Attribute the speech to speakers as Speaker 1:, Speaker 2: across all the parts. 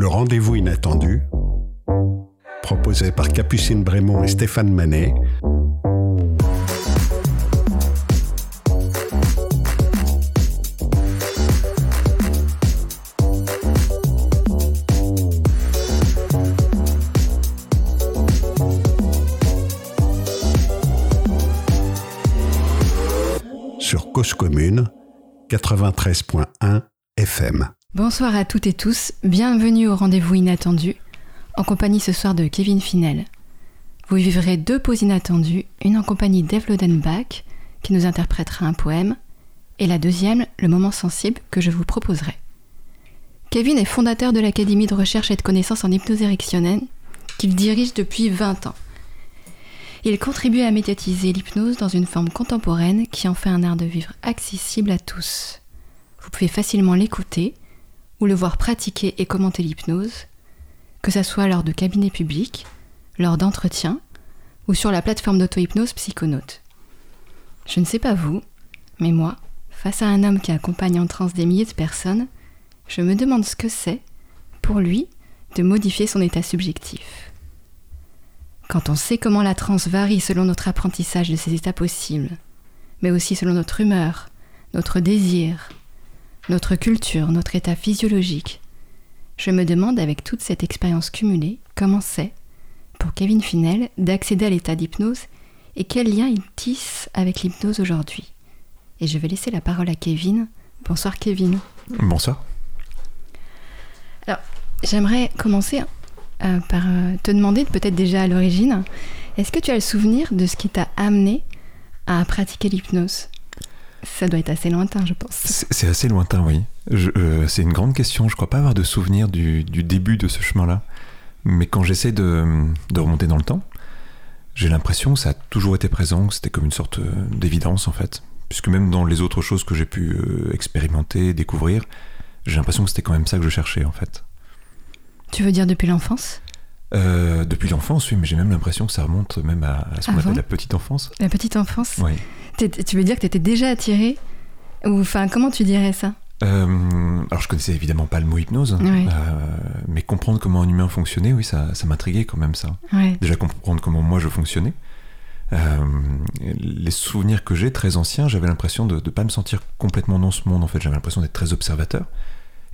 Speaker 1: Le rendez-vous inattendu, proposé par Capucine Brémond et Stéphane Manet. Sur Cause Commune 93.1
Speaker 2: Bonsoir à toutes et tous, bienvenue au rendez-vous inattendu, en compagnie ce soir de Kevin Finel. Vous vivrez deux pauses inattendues, une en compagnie d'Eve Lodenbach, qui nous interprétera un poème, et la deuxième, le moment sensible que je vous proposerai. Kevin est fondateur de l'Académie de recherche et de connaissances en hypnose érectionnelle, qu'il dirige depuis 20 ans. Il contribue à médiatiser l'hypnose dans une forme contemporaine qui en fait un art de vivre accessible à tous. Vous pouvez facilement l'écouter, ou le voir pratiquer et commenter l'hypnose, que ce soit lors de cabinets publics, lors d'entretiens ou sur la plateforme d'auto-hypnose Psychonaute. Je ne sais pas vous, mais moi, face à un homme qui accompagne en transe des milliers de personnes, je me demande ce que c'est, pour lui, de modifier son état subjectif. Quand on sait comment la transe varie selon notre apprentissage de ces états possibles, mais aussi selon notre humeur, notre désir, notre culture, notre état physiologique. Je me demande avec toute cette expérience cumulée comment c'est, pour Kevin Finel, d'accéder à l'état d'hypnose et quel lien il tisse avec l'hypnose aujourd'hui. Et je vais laisser la parole à Kevin. Bonsoir Kevin.
Speaker 3: Bonsoir.
Speaker 2: Alors, j'aimerais commencer euh, par euh, te demander, peut-être déjà à l'origine, est-ce que tu as le souvenir de ce qui t'a amené à pratiquer l'hypnose? Ça doit être assez lointain, je pense.
Speaker 3: C'est assez lointain, oui. Euh, c'est une grande question. Je crois pas avoir de souvenir du, début de ce chemin-là. Mais quand j'essaie de, remonter dans le temps, j'ai l'impression que ça a toujours été présent, que c'était comme une sorte euh, d'évidence en fait. Puisque même dans les autres choses que j'ai pu euh, expérimenter, découvrir, j'ai l'impression que c'était quand même ça que je cherchais en fait.
Speaker 2: Tu veux dire depuis l'enfance?
Speaker 3: Depuis l'enfance, oui, mais j'ai même l'impression que ça remonte même à, ce qu'on appelle la petite enfance.
Speaker 2: La petite enfance
Speaker 3: Oui.
Speaker 2: Tu veux dire que tu étais déjà attiré Ou enfin, comment tu dirais ça
Speaker 3: euh, alors je connaissais évidemment pas le mot hypnose, euh, mais comprendre comment un humain fonctionnait, oui, ça, ça m'intriguait quand même ça. Déjà comprendre comment moi je fonctionnais. Euh, les souvenirs que j'ai très anciens, j'avais l'impression de ne pas me sentir complètement dans ce monde. En fait, j'avais l'impression d'être très observateur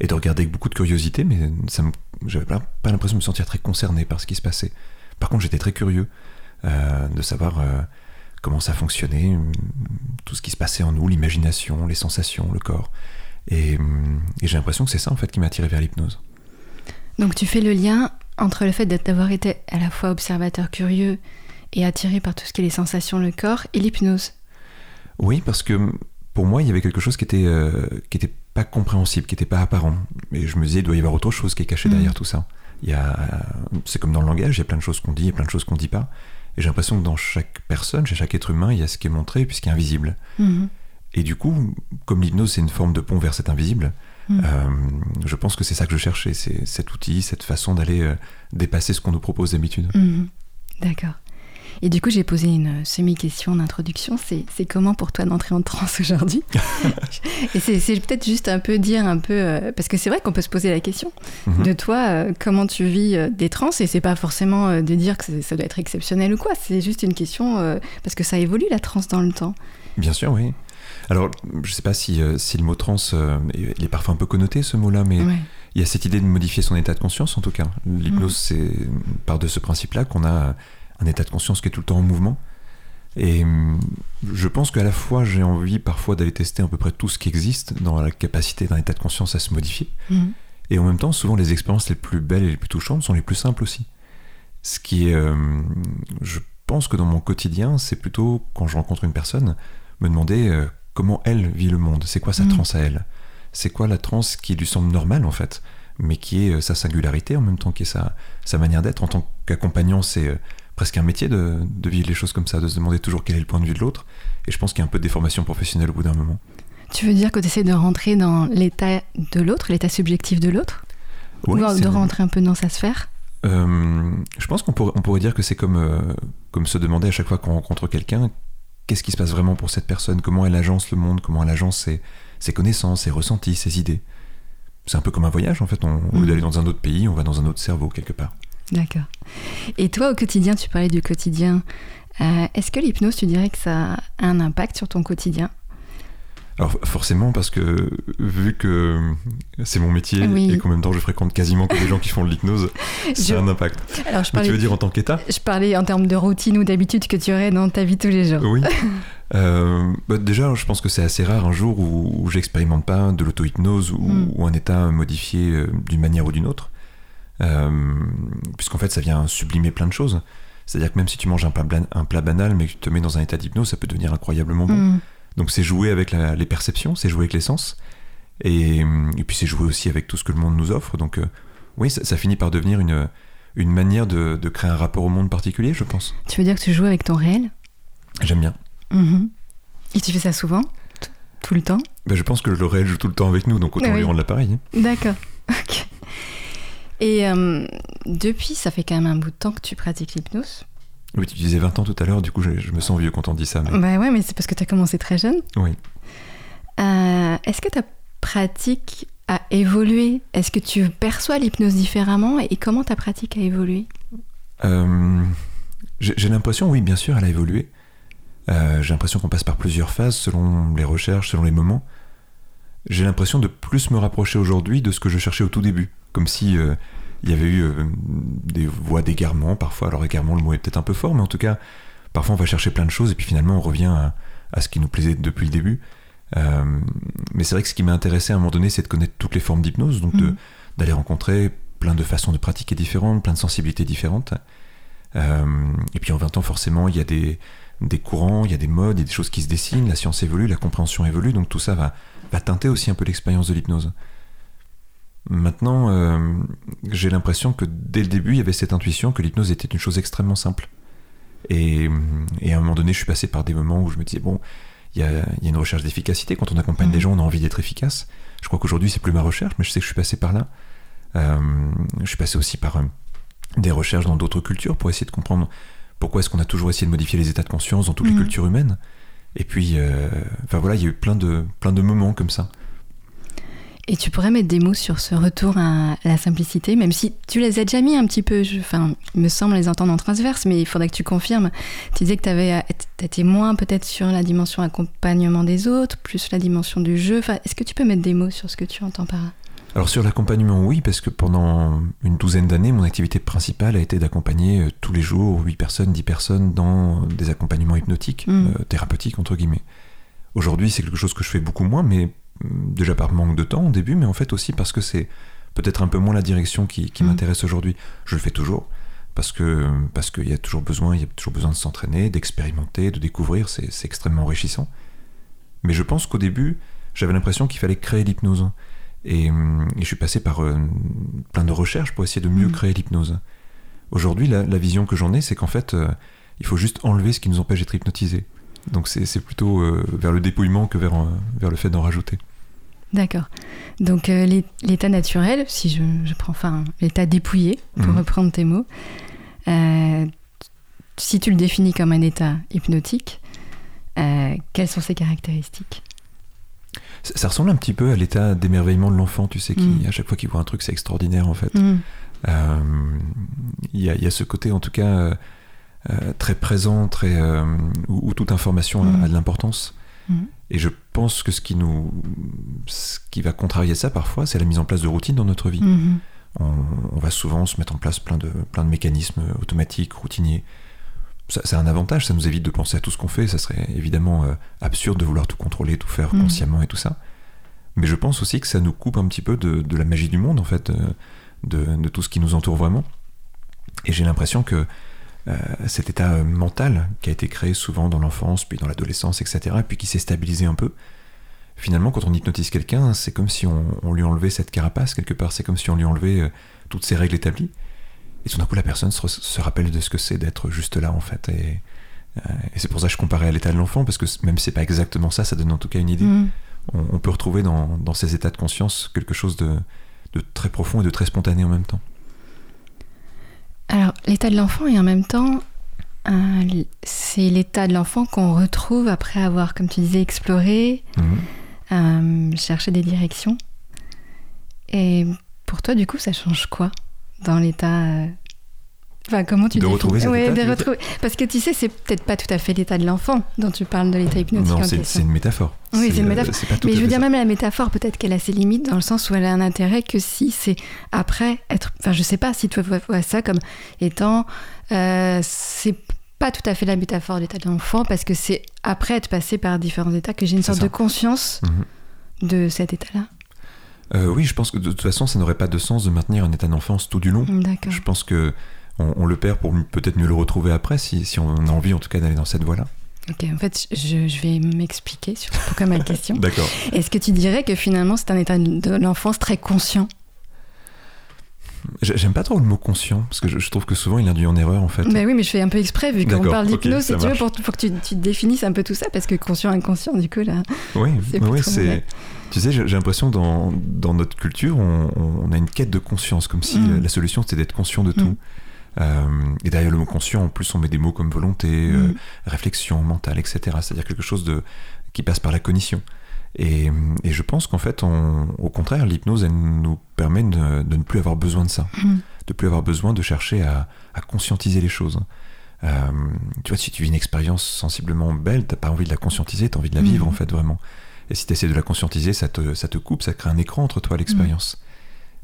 Speaker 3: et de regarder avec beaucoup de curiosité, mais ça j'avais pas, pas l'impression de me sentir très concerné par ce qui se passait. Par contre, j'étais très curieux de savoir comment ça fonctionnait, tout ce qui se passait en nous, l'imagination, les sensations, le corps. Et, j'ai l'impression que c'est ça en fait qui m'a attiré vers l'hypnose.
Speaker 2: Donc tu fais le lien entre le fait d'avoir été à la fois observateur curieux et attiré par tout ce qui est les sensations, le corps, et l'hypnose.
Speaker 3: Oui, parce que pour moi, il y avait quelque chose qui était, euh, qui était pas compréhensible, qui n'était pas apparent. Et je me disais, il doit y avoir autre chose qui est caché derrière mm. tout ça. Il y a, c'est comme dans le langage, il y a plein de choses qu'on dit et plein de choses qu'on dit pas. Et j'ai l'impression que dans chaque personne, chez chaque être humain, il y a ce qui est montré puisqu'il est invisible. Mhm. Et du coup, comme l'hypnose, c'est une forme de pont vers cet invisible, mhm. euh, je pense que c'est ça que je cherchais, c'est cet outil, cette façon d'aller euh, dépasser ce qu'on nous propose d'habitude.
Speaker 2: Mhm. D'accord. Et du coup, j'ai posé une semi-question d'introduction. C'est comment pour toi d'entrer en transe aujourd'hui Et c'est peut-être juste un peu dire un peu... Euh, parce que c'est vrai qu'on peut se poser la question mhm. de toi, euh, comment tu vis euh, des trans Et c'est pas forcément de dire que ça doit être exceptionnel ou quoi. C'est juste une question parce que ça évolue la transe dans le temps.
Speaker 3: Bien sûr, oui. Alors, je sais pas si, si le mot trans, il est parfois un peu connoté ce mot-là, mais il y a cette idée de modifier son état de conscience en tout cas. L'hypnose, mhm. c'est part de ce principe-là qu'on a un état de conscience qui est tout le temps en mouvement. Et hum, je pense qu'à la fois j'ai envie parfois d'aller tester à peu près tout ce qui existe dans la capacité d'un état de conscience à se modifier. Mhm. Et en même temps, souvent les expériences les plus belles et les plus touchantes sont les plus simples aussi. Ce qui est, hum, je pense que dans mon quotidien, c'est plutôt quand je rencontre une personne, me demander euh, comment elle vit le monde, c'est quoi sa mmh. transe à elle, c'est quoi la transe qui lui semble normale en fait, mais qui est euh, sa singularité en même temps qui est sa, sa manière d'être en tant qu'accompagnant, c'est euh, presque un métier de, vivre les choses comme ça, de se demander toujours quel est le point de vue de l'autre. Et je pense qu'il y a un peu de déformation professionnelle au bout d'un moment.
Speaker 2: Tu veux dire que tu essaies de rentrer dans l'état de l'autre, l'état subjectif de l'autre Ou de rentrer un peu dans sa sphère
Speaker 3: euh, Je pense qu'on pourrait, on pourrait dire que c'est comme, euh, comme se demander à chaque fois qu'on rencontre quelqu'un qu'est-ce qui se passe vraiment pour cette personne, comment elle agence le monde, comment elle agence ses, ses connaissances, ses ressentis, ses idées. c'est un peu comme un voyage en fait. On, Au lieu
Speaker 2: Mhm.
Speaker 3: d'aller dans un autre pays, on va dans un autre cerveau quelque part.
Speaker 2: D'accord. Et toi, au quotidien, tu parlais du quotidien. Euh, Est-ce que l'hypnose, tu dirais que ça a un impact sur ton quotidien?
Speaker 3: Alors forcément parce que vu que c'est mon métier
Speaker 2: Oui.
Speaker 3: et qu'en même temps je fréquente quasiment que des gens qui font de l'hypnose, c'est un impact.
Speaker 2: Alors, je
Speaker 3: Mais
Speaker 2: parlais,
Speaker 3: tu veux dire en tant qu'état?
Speaker 2: Je parlais en termes de routine ou d'habitude que tu aurais dans ta vie tous les jours.
Speaker 3: Oui. Euh, bah, déjà, je pense que c'est assez rare un jour où, où j'expérimente pas de l'auto-hypnose ou,
Speaker 2: Mm.
Speaker 3: ou un état modifié euh, d'une manière ou d'une autre. Euh, Puisqu'en fait, ça vient sublimer plein de choses. C'est-à-dire que même si tu manges un plat, blan- un plat banal, mais que tu te mets dans un état d'hypnose, ça peut devenir incroyablement bon.
Speaker 2: Mm.
Speaker 3: Donc c'est jouer avec la- les perceptions, c'est jouer avec les sens. Et, et puis c'est jouer aussi avec tout ce que le monde nous offre. Donc euh, oui, ça, ça finit par devenir une, une manière de, de créer un rapport au monde particulier, je pense.
Speaker 2: Tu veux dire que tu joues avec ton réel?
Speaker 3: J'aime bien.
Speaker 2: Mhm. Et tu fais ça souvent? Tout le temps?
Speaker 3: Ben, je pense que le réel joue tout le temps avec nous, donc autant
Speaker 2: Ah
Speaker 3: lui
Speaker 2: oui.
Speaker 3: rendre l'appareil.
Speaker 2: D'accord. Ok. Et euh, depuis, ça fait quand même un bout de temps que tu pratiques l'hypnose.
Speaker 3: Oui, tu disais 20 ans tout à l'heure, du coup je, je me sens vieux quand on dit ça. mais-
Speaker 2: Bah ouais, mais c'est parce que tu as commencé très jeune.
Speaker 3: Oui.
Speaker 2: Euh, Est-ce que ta pratique a évolué? Est-ce que tu perçois l'hypnose différemment Et comment ta pratique a évolué?
Speaker 3: Euh, J'ai l'impression, oui, bien sûr, elle a évolué. Euh, J'ai l'impression qu'on passe par plusieurs phases selon les recherches, selon les moments. J'ai l'impression de plus me rapprocher aujourd'hui de ce que je cherchais au tout début. Comme si euh, il y avait eu euh, des voies d'égarement, parfois. Alors, égarement, le mot est peut-être un peu fort, mais en tout cas, parfois on va chercher plein de choses et puis finalement on revient à, à ce qui nous plaisait depuis le début. Euh, mais c'est vrai que ce qui m'a intéressé à un moment donné, c'est de connaître toutes les formes d'hypnose, donc
Speaker 2: Mhm.
Speaker 3: d'aller rencontrer plein de façons de pratiquer différentes, plein de sensibilités différentes. Et puis en 20 ans, forcément, il y a des, des courants, il y a des modes, il y a des choses qui se dessinent, la science évolue, la compréhension évolue, donc tout ça va, va teinter aussi un peu l'expérience de l'hypnose. Maintenant, euh, j'ai l'impression que dès le début, il y avait cette intuition que l'hypnose était une chose extrêmement simple. Et, et à un moment donné, je suis passé par des moments où je me disais, bon, il y a, il y a une recherche d'efficacité. Quand on accompagne des gens, on a envie d'être efficace. Je crois qu'aujourd'hui, c'est plus ma recherche, mais je sais que je suis passé par là. Euh, je suis passé aussi par euh, des recherches dans d'autres cultures pour essayer de comprendre pourquoi est-ce qu'on a toujours essayé de modifier les états de conscience dans toutes les
Speaker 2: Mhm.
Speaker 3: cultures humaines. Et puis, enfin voilà, il y a eu plein de, plein de moments comme ça.
Speaker 2: Et tu pourrais mettre des mots sur ce retour à la simplicité, même si tu les as déjà mis un petit peu, je- enfin, il me semble les entendre en transverse, mais il faudrait que tu confirmes. Tu disais que tu étais moins peut-être sur la dimension accompagnement des autres, plus la dimension du jeu. Enfin, Est-ce que tu peux mettre des mots sur ce que tu entends par là?
Speaker 3: Alors sur l'accompagnement, oui, parce que pendant une douzaine d'années, mon activité principale a été d'accompagner euh, tous les jours 8 personnes, 10 personnes dans des accompagnements hypnotiques,
Speaker 2: Mm.
Speaker 3: euh, thérapeutiques entre guillemets. Aujourd'hui, c'est quelque chose que je fais beaucoup moins, mais déjà par manque de temps au début, mais en fait aussi parce que c'est peut-être un peu moins la direction qui, qui
Speaker 2: Mm.
Speaker 3: m'intéresse aujourd'hui. Je le fais toujours parce que parce qu'il y a toujours besoin, il y a toujours besoin de s'entraîner, d'expérimenter, de découvrir. C'est c'est extrêmement enrichissant. Mais je pense qu'au début, j'avais l'impression qu'il fallait créer l'hypnose. Et, et je suis passé par euh, plein de recherches pour essayer de mieux
Speaker 2: Mm.
Speaker 3: créer l'hypnose. Aujourd'hui, la, la vision que j'en ai, c'est qu'en fait, euh, il faut juste enlever ce qui nous empêche d'être hypnotisés. Donc c'est plutôt euh, vers le dépouillement que vers, euh, vers le fait d'en rajouter.
Speaker 2: D'accord. Donc euh, l'é- l'état naturel, si je, je prends enfin l'état dépouillé, pour
Speaker 3: Mhm.
Speaker 2: reprendre tes mots, euh, si tu le définis comme un état hypnotique, quelles sont ses caractéristiques?
Speaker 3: Ça, ça ressemble un petit peu à l'état d'émerveillement de l'enfant, tu sais, qui
Speaker 2: Mm.
Speaker 3: à chaque fois qu'il voit un truc, c'est extraordinaire en fait.
Speaker 2: Mhm.
Speaker 3: Il y, a, il y a ce côté en tout cas très présent, très, euh, où, où toute information a- a, de l'importance.
Speaker 2: Mhm.
Speaker 3: Et je pense que ce qui nous, ce qui va contrarier ça parfois, c'est la mise en place de routines dans notre vie.
Speaker 2: Mhm.
Speaker 3: On, on va souvent se mettre en place plein de, plein de mécanismes automatiques, routiniers. C'est un avantage, ça nous évite de penser à tout ce qu'on fait. Ça serait évidemment euh, absurde de vouloir tout contrôler, tout faire
Speaker 2: Mhm.
Speaker 3: consciemment et tout ça. Mais je pense aussi que ça nous coupe un petit peu de, de la magie du monde, en fait, euh, de, de tout ce qui nous entoure vraiment. Et j'ai l'impression que euh, cet état euh, mental qui a été créé souvent dans l'enfance, puis dans l'adolescence, etc., et puis qui s'est stabilisé un peu, finalement, quand on hypnotise quelqu'un, c'est comme si on, on lui enlevait cette carapace quelque part, c'est comme si on lui enlevait euh, toutes ces règles établies. Et tout d'un coup, la personne se, rappelle de ce que c'est d'être juste là, en fait. Et, euh, et c'est pour ça que je comparais à l'état de l'enfant, parce que même si c'est pas exactement ça, ça donne en tout cas une idée.
Speaker 2: Mhm.
Speaker 3: On, on peut retrouver dans, dans ces états de conscience quelque chose de, de très profond et de très spontané en même temps.
Speaker 2: Alors, l'état de l'enfant et en même temps, euh, c'est l'état de l'enfant qu'on retrouve après avoir, comme tu disais, exploré,
Speaker 3: Mhm.
Speaker 2: euh, cherché des directions. Et pour toi, du coup, ça change quoi dans l'état euh, Enfin, comment tu
Speaker 3: de retrouver cet
Speaker 2: ouais,
Speaker 3: état,
Speaker 2: de retrouver... Parce que tu sais, c'est peut-être pas tout à fait l'état de l'enfant dont tu parles de l'état hypnotique.
Speaker 3: Non, c'est une métaphore.
Speaker 2: Oui, c'est une
Speaker 3: euh,
Speaker 2: métaphore. Mais je veux dire,
Speaker 3: ça.
Speaker 2: même la métaphore, peut-être qu'elle a ses limites dans le sens où elle a un intérêt que si c'est après être. Enfin, je sais pas si tu vois ça comme étant. euh, c'est pas tout à fait la métaphore de l'état de l'enfant parce que c'est après être passé par différents états que j'ai une sorte
Speaker 3: ça.
Speaker 2: de conscience
Speaker 3: Mhm.
Speaker 2: de cet état-là.
Speaker 3: Euh, oui, je pense que de toute façon, ça n'aurait pas de sens de maintenir un état d'enfance tout du long.
Speaker 2: D'accord.
Speaker 3: Je pense que on, on le perd pour peut-être mieux le retrouver après, si, si on a envie en tout cas d'aller dans cette voie-là.
Speaker 2: Ok, en fait, je, je vais m'expliquer sur pourquoi ma question.
Speaker 3: D'accord.
Speaker 2: Est-ce que tu dirais que finalement c'est un état de l'enfance très conscient?
Speaker 3: J'ai- J'aime pas trop le mot conscient, parce que je, trouve que souvent il induit en erreur en fait.
Speaker 2: Ben oui, mais je fais un peu exprès vu qu'on parle d'hypnose, si tu veux, pour, pour que tu, tu définisses un peu tout ça, parce que conscient, inconscient, du coup, là.
Speaker 3: Oui,
Speaker 2: C'est
Speaker 3: oui. Tu sais, j'ai l'impression dans, dans notre culture, on, on a une quête de conscience, comme si
Speaker 2: Mm.
Speaker 3: la solution c'était d'être conscient de tout.
Speaker 2: Mm.
Speaker 3: Euh, et derrière le mot conscient, en plus, on met des mots comme volonté, euh,
Speaker 2: Mm.
Speaker 3: réflexion, mental, etc. C'est-à-dire quelque chose de, qui passe par la cognition. Et, et je pense qu'en fait, on- au contraire, l'hypnose, elle nous permet de, de ne plus avoir besoin de ça,
Speaker 2: Mm.
Speaker 3: de plus avoir besoin de chercher à, à conscientiser les choses. Euh, tu vois, si tu vis une expérience sensiblement belle, t'as pas envie de la conscientiser, t'as envie de la vivre
Speaker 2: Mhm.
Speaker 3: en fait vraiment. Et si tu essaies de la conscientiser, ça te, ça te coupe, ça crée un écran entre toi et l'expérience.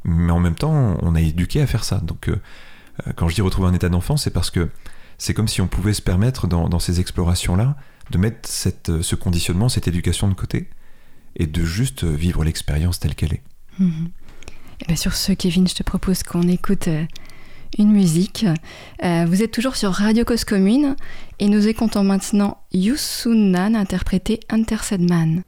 Speaker 3: Mais en même temps, on a éduqué à faire ça. Donc, euh, quand je dis retrouver un état d'enfant, c'est parce que c'est comme si on pouvait se permettre dans, ces explorations-là de mettre euh, ce conditionnement, cette éducation de côté et de juste euh, vivre l'expérience telle qu'elle est.
Speaker 2: Mhm. Eh ben, sur ce, Kevin, je te propose qu'on écoute euh, une musique. Euh, vous êtes toujours sur Radio Cause Commune et nous écoutons maintenant Yusunan interprété Interced Man.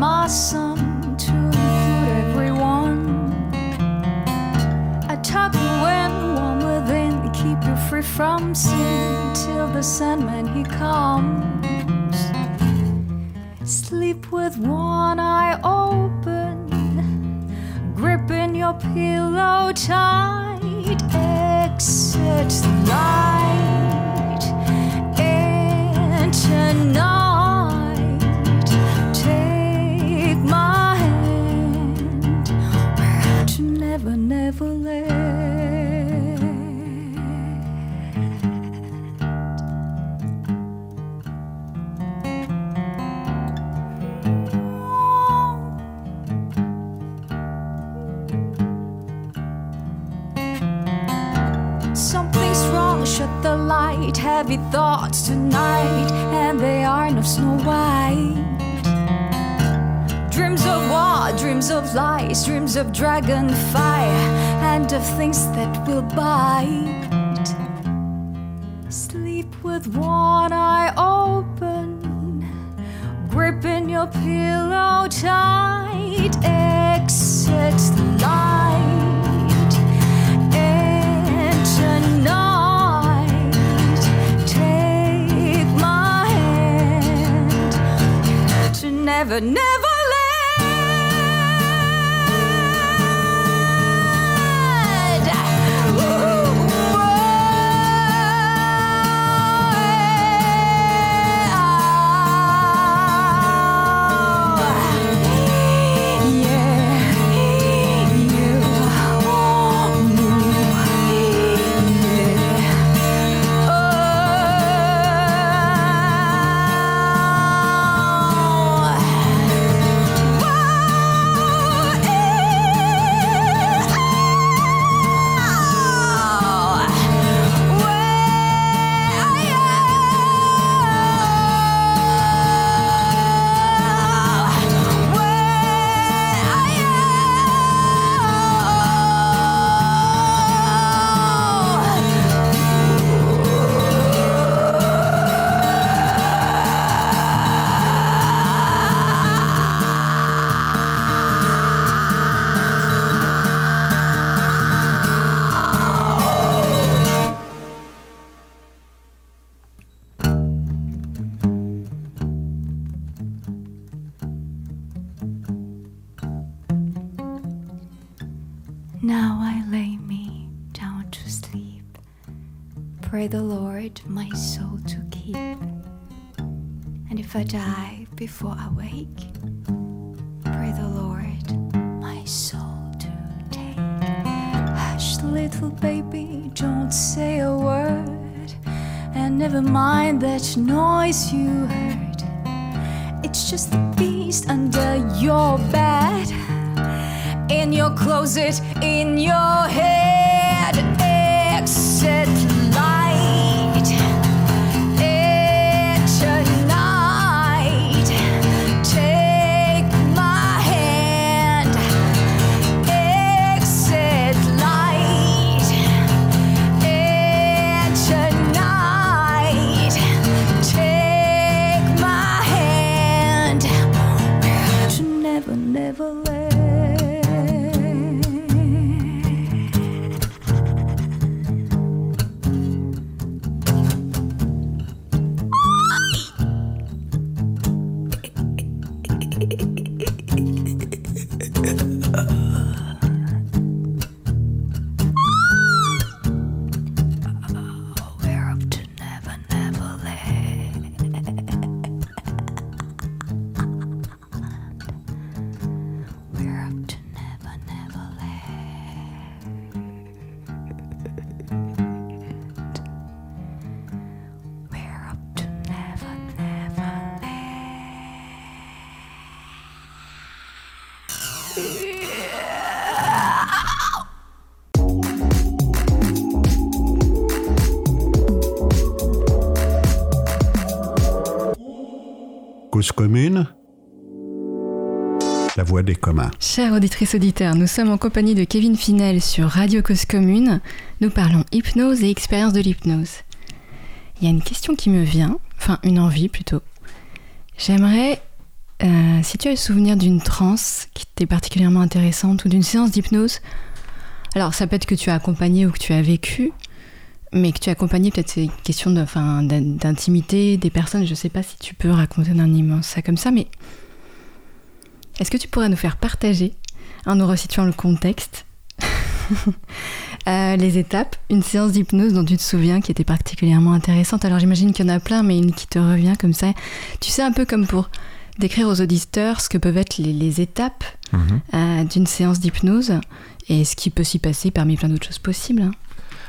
Speaker 4: My son Dreams of war, dreams of lies, dreams of dragon fire, and of things that will bite. Sleep with one eye open, gripping your pillow tight. Exit light. And tonight, take my hand to never, never My soul to keep. And if I die before I wake, pray the Lord my soul to take. Hush, little baby, don't say a word. And never mind that noise you heard. It's just the beast under your bed in your closet, in your head.
Speaker 1: Des communs.
Speaker 2: Chères auditrices auditeurs, nous sommes en compagnie de Kevin Finel sur Radio Cause Commune. Nous parlons hypnose et expérience de l'hypnose. Il y a une question qui me vient, enfin une envie plutôt. J'aimerais, euh, si tu as le souvenir d'une transe qui était particulièrement intéressante ou d'une séance d'hypnose, alors ça peut être que tu as accompagné ou que tu as vécu, mais que tu as accompagné peut-être c'est une question de, enfin, d'in- d'intimité des personnes, je sais pas si tu peux raconter d'un immense ça comme ça, mais est-ce que tu pourrais nous faire partager, en nous resituant le contexte, euh, les étapes, une séance d'hypnose dont tu te souviens qui était particulièrement intéressante? Alors j'imagine qu'il y en a plein, mais une qui te revient comme ça. Tu sais, un peu comme pour décrire aux auditeurs ce que peuvent être les, les étapes
Speaker 3: Mhm.
Speaker 2: euh, d'une séance d'hypnose et ce qui peut s'y passer parmi plein d'autres choses possibles. hein.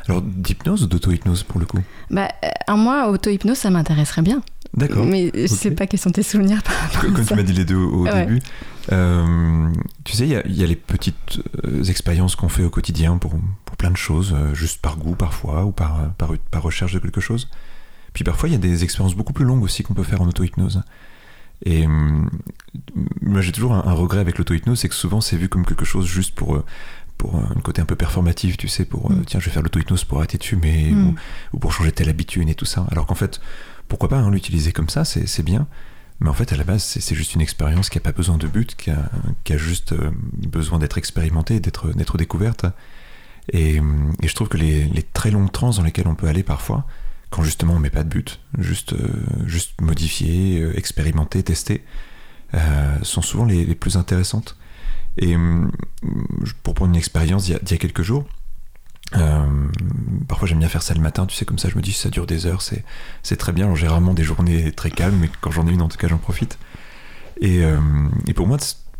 Speaker 3: Alors, d'hypnose ou d'auto-hypnose pour le coup?
Speaker 2: Bah, euh, un auto-hypnose, ça m'intéresserait bien.
Speaker 3: D'accord.
Speaker 2: Mais je sais
Speaker 3: ok.
Speaker 2: pas quels sont tes souvenirs par rapport
Speaker 3: Comme
Speaker 2: à
Speaker 3: tu
Speaker 2: ça.
Speaker 3: m'as dit les deux au, au
Speaker 2: Ouais.
Speaker 3: début. Euh, tu sais, il y a- il y, a les petites euh, expériences qu'on fait au quotidien pour, pour plein de choses, euh, juste par goût parfois, ou par, par, par recherche de quelque chose. Puis parfois, il y a des expériences beaucoup plus longues aussi qu'on peut faire en auto-hypnose. Et moi, j'ai toujours un, un regret avec l'auto-hypnose, c'est que souvent, c'est vu comme quelque chose juste pour, pour un côté un peu performatif, tu sais, pour
Speaker 2: Mm.
Speaker 3: tiens, je vais faire l'auto-hypnose pour arrêter de fumer,
Speaker 2: Mm.
Speaker 3: ou, ou pour changer telle habitude et tout ça. Alors qu'en fait, pourquoi pas hein, l'utiliser comme ça, c'est bien. Mais en fait, à la base, c'est juste une expérience qui n'a pas besoin de but, qui a, juste euh, besoin d'être expérimentée, d'être découverte. Et, je trouve que les, très longues trans dans lesquelles on peut aller parfois, quand justement on met pas de but, juste, euh, modifier, euh, expérimenter, tester, sont souvent les, plus intéressantes. Et hum, pour prendre une expérience d'il y, y a quelques jours, euh, parfois j'aime bien faire ça le matin, tu sais, comme ça je me dis ça dure des heures, c'est très bien. J'ai rarement des journées très calmes, mais quand j'en ai une, en tout cas, j'en profite. Et, euh, pour moi,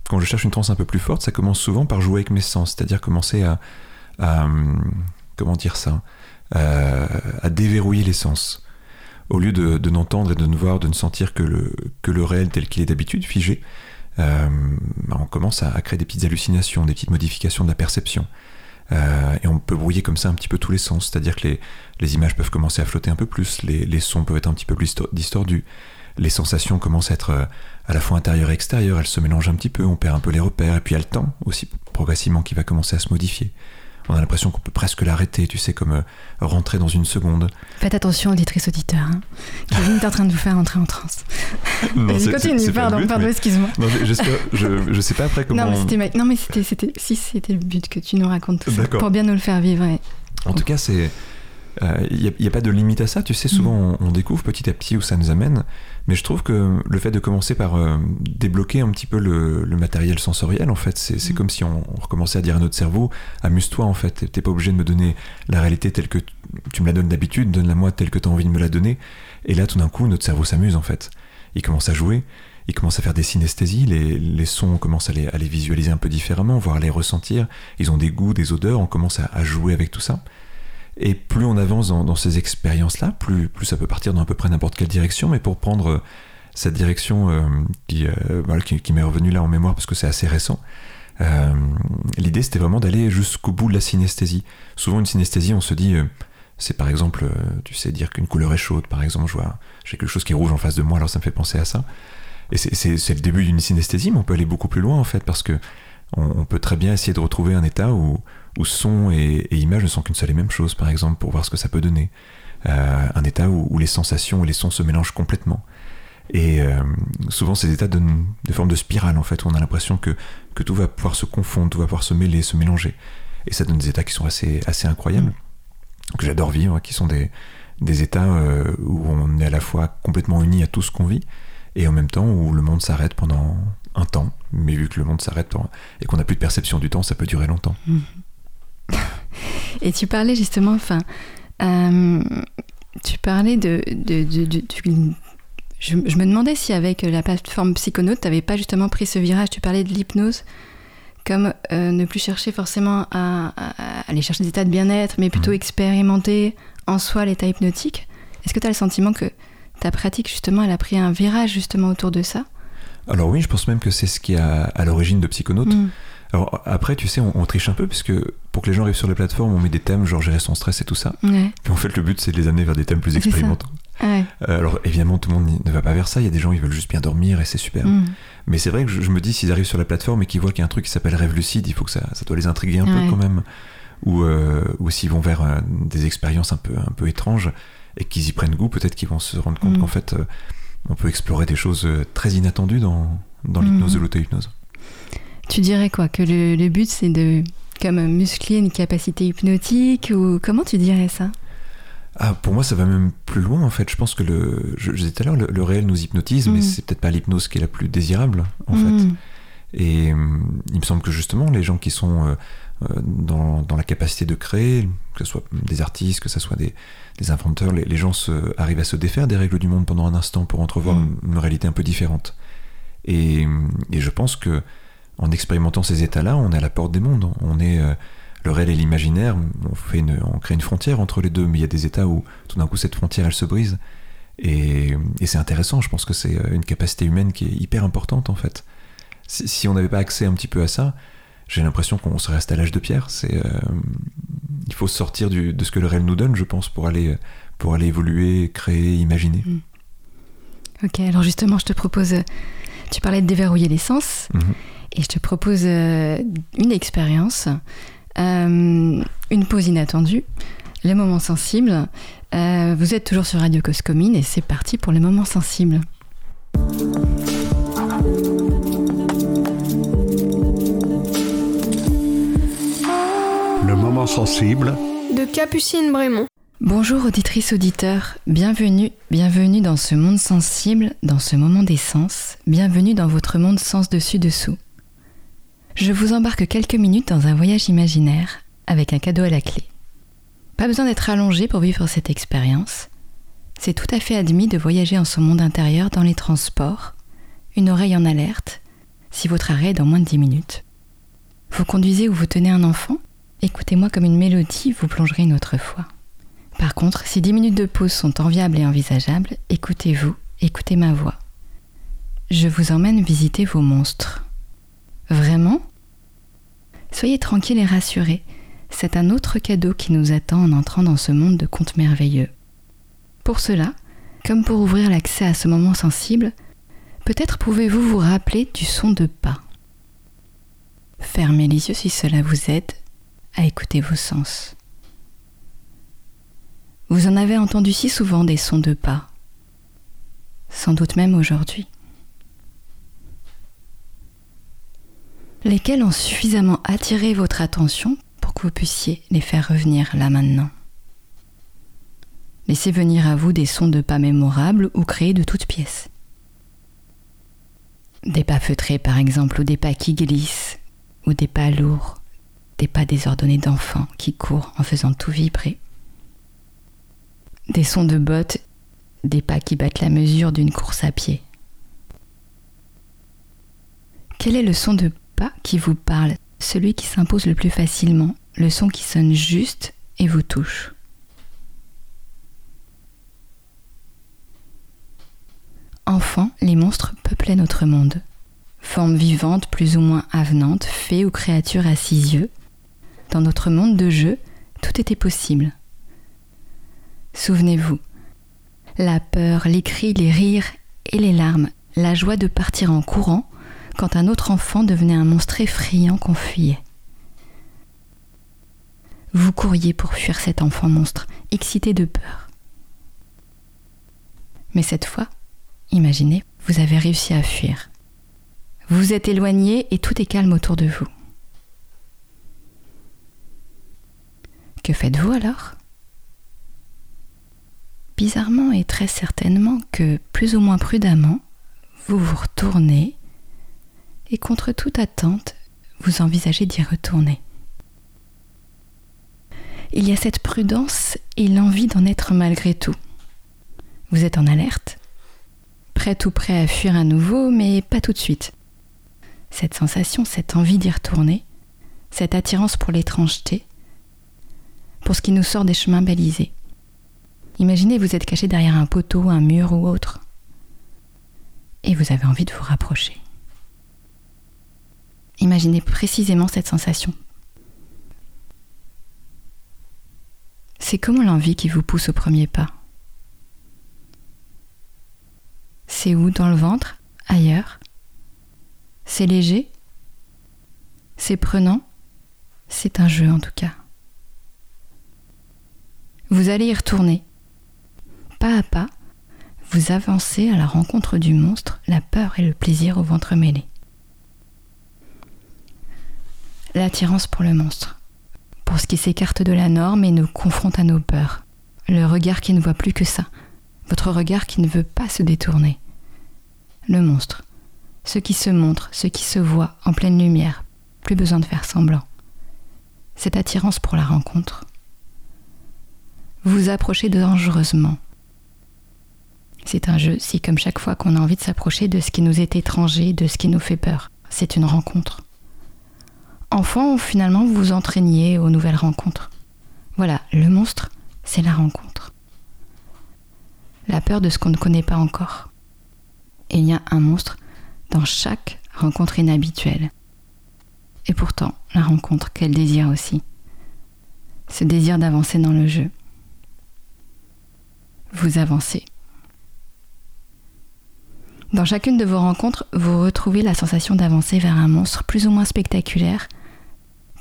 Speaker 3: quand je cherche une transe un peu plus forte, ça commence souvent par jouer avec mes sens, c'est-à-dire commencer à, à, hum, comment dire ça, Euh, à déverrouiller les sens. Au lieu de, de n'entendre et de ne voir, de ne sentir que le, que le réel tel qu'il est d'habitude, figé, euh, bah, on commence à, à créer des petites hallucinations, des petites modifications de la perception. Euh, et on peut brouiller comme ça un petit peu tous les sens, c'est-à-dire que les, les images peuvent commencer à flotter un peu plus, les, les sons peuvent être un petit peu plus disto- distordus, les sensations commencent à être euh, à la fois intérieures et extérieures, elles se mélangent un petit peu, on perd un peu les repères, et puis il y a le temps aussi progressivement qui va commencer à se modifier. On a l'impression qu'on peut presque l'arrêter, tu sais, comme euh, rentrer dans une seconde.
Speaker 2: Faites attention, auditrice auditeur. Hein. Kevin est en train de vous faire entrer en transe.
Speaker 3: Non, c'est-
Speaker 2: continue,
Speaker 3: c'est
Speaker 2: pardon,
Speaker 3: but,
Speaker 2: pardon,
Speaker 3: mais-
Speaker 2: excuse-moi.
Speaker 3: Non, je, je sais pas après comment.
Speaker 2: Non, mais c'était, ma- non, mais c'était, c'était, si c'était le but que tu nous racontes tout ça, pour bien nous le faire vivre.
Speaker 3: En tout cas, c'est Il n'y a, a, pas de limite à ça, tu sais, souvent on, découvre petit à petit où ça nous amène, mais je trouve que le fait de commencer par débloquer un petit peu le, matériel sensoriel, en fait, c'est comme si on, recommençait à dire à notre cerveau, amuse-toi en fait, t'es pas obligé de me donner la réalité telle que tu me la donnes d'habitude, donne-la moi telle que tu as envie de me la donner, et là tout d'un coup notre cerveau s'amuse en fait, il commence à jouer, il commence à faire des synesthésies, les, les sons, on commence à les, à les, visualiser un peu différemment, voire à les ressentir, ils ont des goûts, des odeurs, on commence à, jouer avec tout ça. Et plus on avance dans, ces expériences-là, plus, ça peut partir dans à peu près n'importe quelle direction, mais pour prendre euh, cette direction euh, qui, euh, qui, m'est revenue là en mémoire parce que c'est assez récent, l'idée c'était vraiment d'aller jusqu'au bout de la synesthésie. Souvent une synesthésie, on se dit, c'est par exemple, tu sais, dire qu'une couleur est chaude, par exemple, j'ai quelque chose qui est rouge en face de moi, alors ça me fait penser à ça. Et c'est le début d'une synesthésie, mais on peut aller beaucoup plus loin en fait, parce que on, peut très bien essayer de retrouver un état où, où son et, image ne sont qu'une seule et même chose, par exemple, pour voir ce que ça peut donner. Euh, un état où, les sensations et les sons se mélangent complètement. Et euh, souvent, ces états donnent des formes de spirale, en fait, où on a l'impression que, tout va pouvoir se confondre, tout va pouvoir se mêler, se mélanger. Et ça donne des états qui sont assez, incroyables, que j'adore vivre, qui sont des, états euh, où on est à la fois complètement uni à tout ce qu'on vit, et en même temps où le monde s'arrête pendant un temps, mais vu que le monde s'arrête et qu'on n'a plus de perception du temps, ça peut durer longtemps. Mhm.
Speaker 2: Et tu parlais justement, enfin, euh, tu parlais de, je, me demandais si avec la plateforme Psychonaute, tu n'avais pas justement pris ce virage. Tu parlais de l'hypnose comme euh, ne plus chercher forcément à, aller chercher des états de bien-être, mais plutôt mhm. expérimenter en soi l'état hypnotique. Est-ce que tu as le sentiment que ta pratique, justement, elle a pris un virage, justement, autour de ça?
Speaker 3: Alors oui, je pense même que c'est ce qui est à, l'origine de Psychonautes. Mm. Alors après, tu sais, on, triche un peu, puisque pour que les gens arrivent sur les plateformes, on met des thèmes, genre gérer son stress et tout ça. Puis en fait, le but, c'est de les amener vers des thèmes plus expérimentaux. Euh, alors évidemment, tout le monde ne va pas vers ça. Il y a des gens, ils veulent juste bien dormir et c'est super. Mm. Mais c'est vrai que je, me dis, s'ils arrivent sur la plateforme et qu'ils voient qu'il y a un truc qui s'appelle rêve lucide, il faut que ça, ça doit les intriguer un peu quand même. Ou, euh, ou s'ils vont vers euh, des expériences un peu, un peu étranges, et qu'ils y prennent goût, peut-être qu'ils vont se rendre compte mm. qu'en fait, on peut explorer des choses très inattendues dans, dans l'hypnose mm. de l'auto-hypnose.
Speaker 2: Tu dirais quoi Que le, but, c'est de comme muscler une capacité hypnotique ou comment tu dirais ça?
Speaker 3: Ah, pour moi, ça va même plus loin en fait. Je pense que le, je, disais tout à l'heure, le, réel nous hypnotise, mais mm. c'est peut-être pas l'hypnose qui est la plus désirable en fait. Et il me semble que justement, les gens qui sont euh, dans, dans, la capacité de créer, que ce soit des artistes, que ce soit des, les inventeurs, les, gens se, arrivent à se défaire des règles du monde pendant un instant pour entrevoir mm. une, réalité un peu différente. Et, je pense que en expérimentant ces états-là, on est à la porte des mondes. On est euh, le réel et l'imaginaire. On fait une, on crée une frontière entre les deux, mais il y a des états où tout d'un coup cette frontière elle se brise. Et, c'est intéressant. Je pense que c'est euh, une capacité humaine qui est hyper importante en fait. Si, on n'avait pas accès un petit peu à ça, j'ai l'impression qu'on serait resté à l'âge de pierre. C'est euh, il faut sortir de ce que le réel nous donne, je pense, pour aller, pour aller évoluer, créer, imaginer. Mm.
Speaker 2: Ok, alors justement, je te propose, tu parlais de déverrouiller les sens, mhm. Et je te propose euh, une expérience, euh, une pause inattendue, les moments sensibles. Euh, vous êtes toujours sur Radio Coscomine et c'est parti pour les moments sensibles.
Speaker 1: moment sensible
Speaker 5: de Capucine Brémond.
Speaker 2: Bonjour auditrices, auditeurs, bienvenue, bienvenue dans ce monde sensible, dans ce moment d'essence, bienvenue dans votre monde sens dessus dessous. Je vous embarque quelques minutes dans un voyage imaginaire avec un cadeau à la clé. Pas besoin d'être allongé pour vivre cette expérience. C'est tout à fait admis de voyager en son monde intérieur dans les transports, une oreille en alerte, si votre arrêt est dans moins de 10 minutes. Vous conduisez ou vous tenez un enfant? Écoutez-moi comme une mélodie, vous plongerez une autre fois. Par contre, si 10 minutes de pause sont enviables et envisageables, écoutez-vous, écoutez ma voix. Je vous emmène visiter vos monstres. Vraiment? Soyez tranquille et rassurés, c'est un autre cadeau qui nous attend en entrant dans ce monde de contes merveilleux. Pour cela, comme pour ouvrir l'accès à ce moment sensible, peut-être pouvez-vous vous rappeler du son de pas. Fermez les yeux si cela vous aide à écouter vos sens. Vous en avez entendu si souvent des sons de pas, sans doute même aujourd'hui. Lesquels ont suffisamment attiré votre attention pour que vous puissiez les faire revenir là maintenant? Laissez venir à vous des sons de pas mémorables ou créés de toutes pièces. Des pas feutrés par exemple, ou des pas qui glissent, ou des pas lourds, des pas désordonnés d'enfants qui courent en faisant tout vibrer. Des sons de bottes, des pas qui battent la mesure d'une course à pied. Quel est le son de qui vous parle, celui qui s'impose le plus facilement, le son qui sonne juste et vous touche Enfant, les monstres peuplaient notre monde. Formes vivantes plus ou moins avenantes, fées ou créatures à six yeux. Dans notre monde de jeu, tout était possible. Souvenez-vous, la peur, les cris, les rires et les larmes, la joie de partir en courant quand un autre enfant devenait un monstre effrayant qu'on fuyait. Vous couriez pour fuir cet enfant monstre, excité de peur. Mais cette fois, imaginez, vous avez réussi à fuir. Vous vous êtes éloigné et tout est calme autour de vous. Que faites-vous alors? Bizarrement et très certainement que, plus ou moins prudemment, vous vous retournez et contre toute attente, vous envisagez d'y retourner. Il y a cette prudence et l'envie d'en être malgré tout. Vous êtes en alerte, prêt ou prêt à fuir à nouveau, mais pas tout de suite. Cette sensation, cette envie d'y retourner, cette attirance pour l'étrangeté, pour ce qui nous sort des chemins balisés. Imaginez vous êtes caché derrière un poteau, un mur ou autre, et vous avez envie de vous rapprocher. Imaginez précisément cette sensation. C'est comment l'envie qui vous pousse au premier pas C'est où Dans le ventre Ailleurs? C'est léger? C'est prenant? C'est un jeu en tout cas. Vous allez y retourner. Pas à pas, vous avancez à la rencontre du monstre, la peur et le plaisir au ventre mêlé l'attirance pour le monstre, pour ce qui s'écarte de la norme et nous confronte à nos peurs, le regard qui ne voit plus que ça, votre regard qui ne veut pas se détourner, le monstre, ce qui se montre, ce qui se voit en pleine lumière, plus besoin de faire semblant, cette attirance pour la rencontre. Vous approchez dangereusement. C'est un jeu, si comme chaque fois qu'on a envie de s'approcher de ce qui nous est étranger, de ce qui nous fait peur, c'est une rencontre enfant, finalement, vous vous entraîniez aux nouvelles rencontres. Voilà, le monstre, c'est la rencontre. La peur de ce qu'on ne connaît pas encore. Et il y a un monstre dans chaque rencontre inhabituelle. Et pourtant, la rencontre, quel désir aussi. Ce désir d'avancer dans le jeu. Vous avancez. Dans chacune de vos rencontres, vous retrouvez la sensation d'avancer vers un monstre plus ou moins spectaculaire,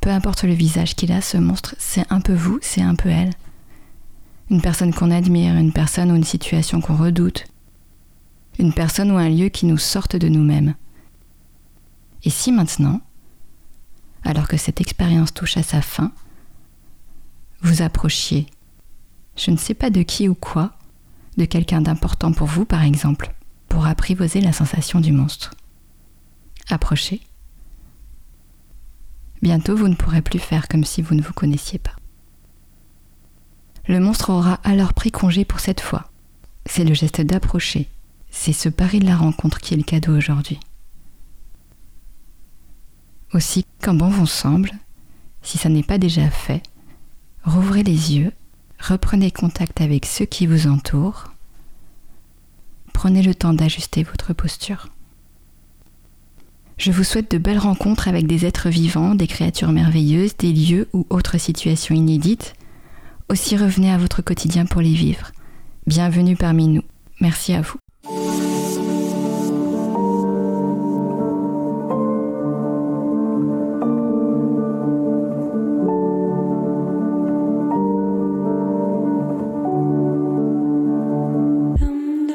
Speaker 2: peu importe le visage qu'il a, ce monstre, c'est un peu vous, c'est un peu elle. Une personne qu'on admire, une personne ou une situation qu'on redoute, une personne ou un lieu qui nous sortent de nous-mêmes. Et si maintenant, alors que cette expérience touche à sa fin, vous approchiez, je ne sais pas de qui ou quoi, de quelqu'un d'important pour vous par exemple, pour apprivoiser la sensation du monstre. Approchez Bientôt, vous ne pourrez plus faire comme si vous ne vous connaissiez pas. Le monstre aura alors pris congé pour cette fois. C'est le geste d'approcher. C'est ce pari de la rencontre qui est le cadeau aujourd'hui. Aussi, quand bon vous semble, si ça n'est pas déjà fait, rouvrez les yeux, reprenez contact avec ceux qui vous entourent, prenez le temps d'ajuster votre posture. Je vous souhaite de belles rencontres avec des êtres vivants, des créatures merveilleuses, des lieux ou autres situations inédites. Aussi revenez à votre quotidien pour les vivre. Bienvenue parmi nous. Merci à vous.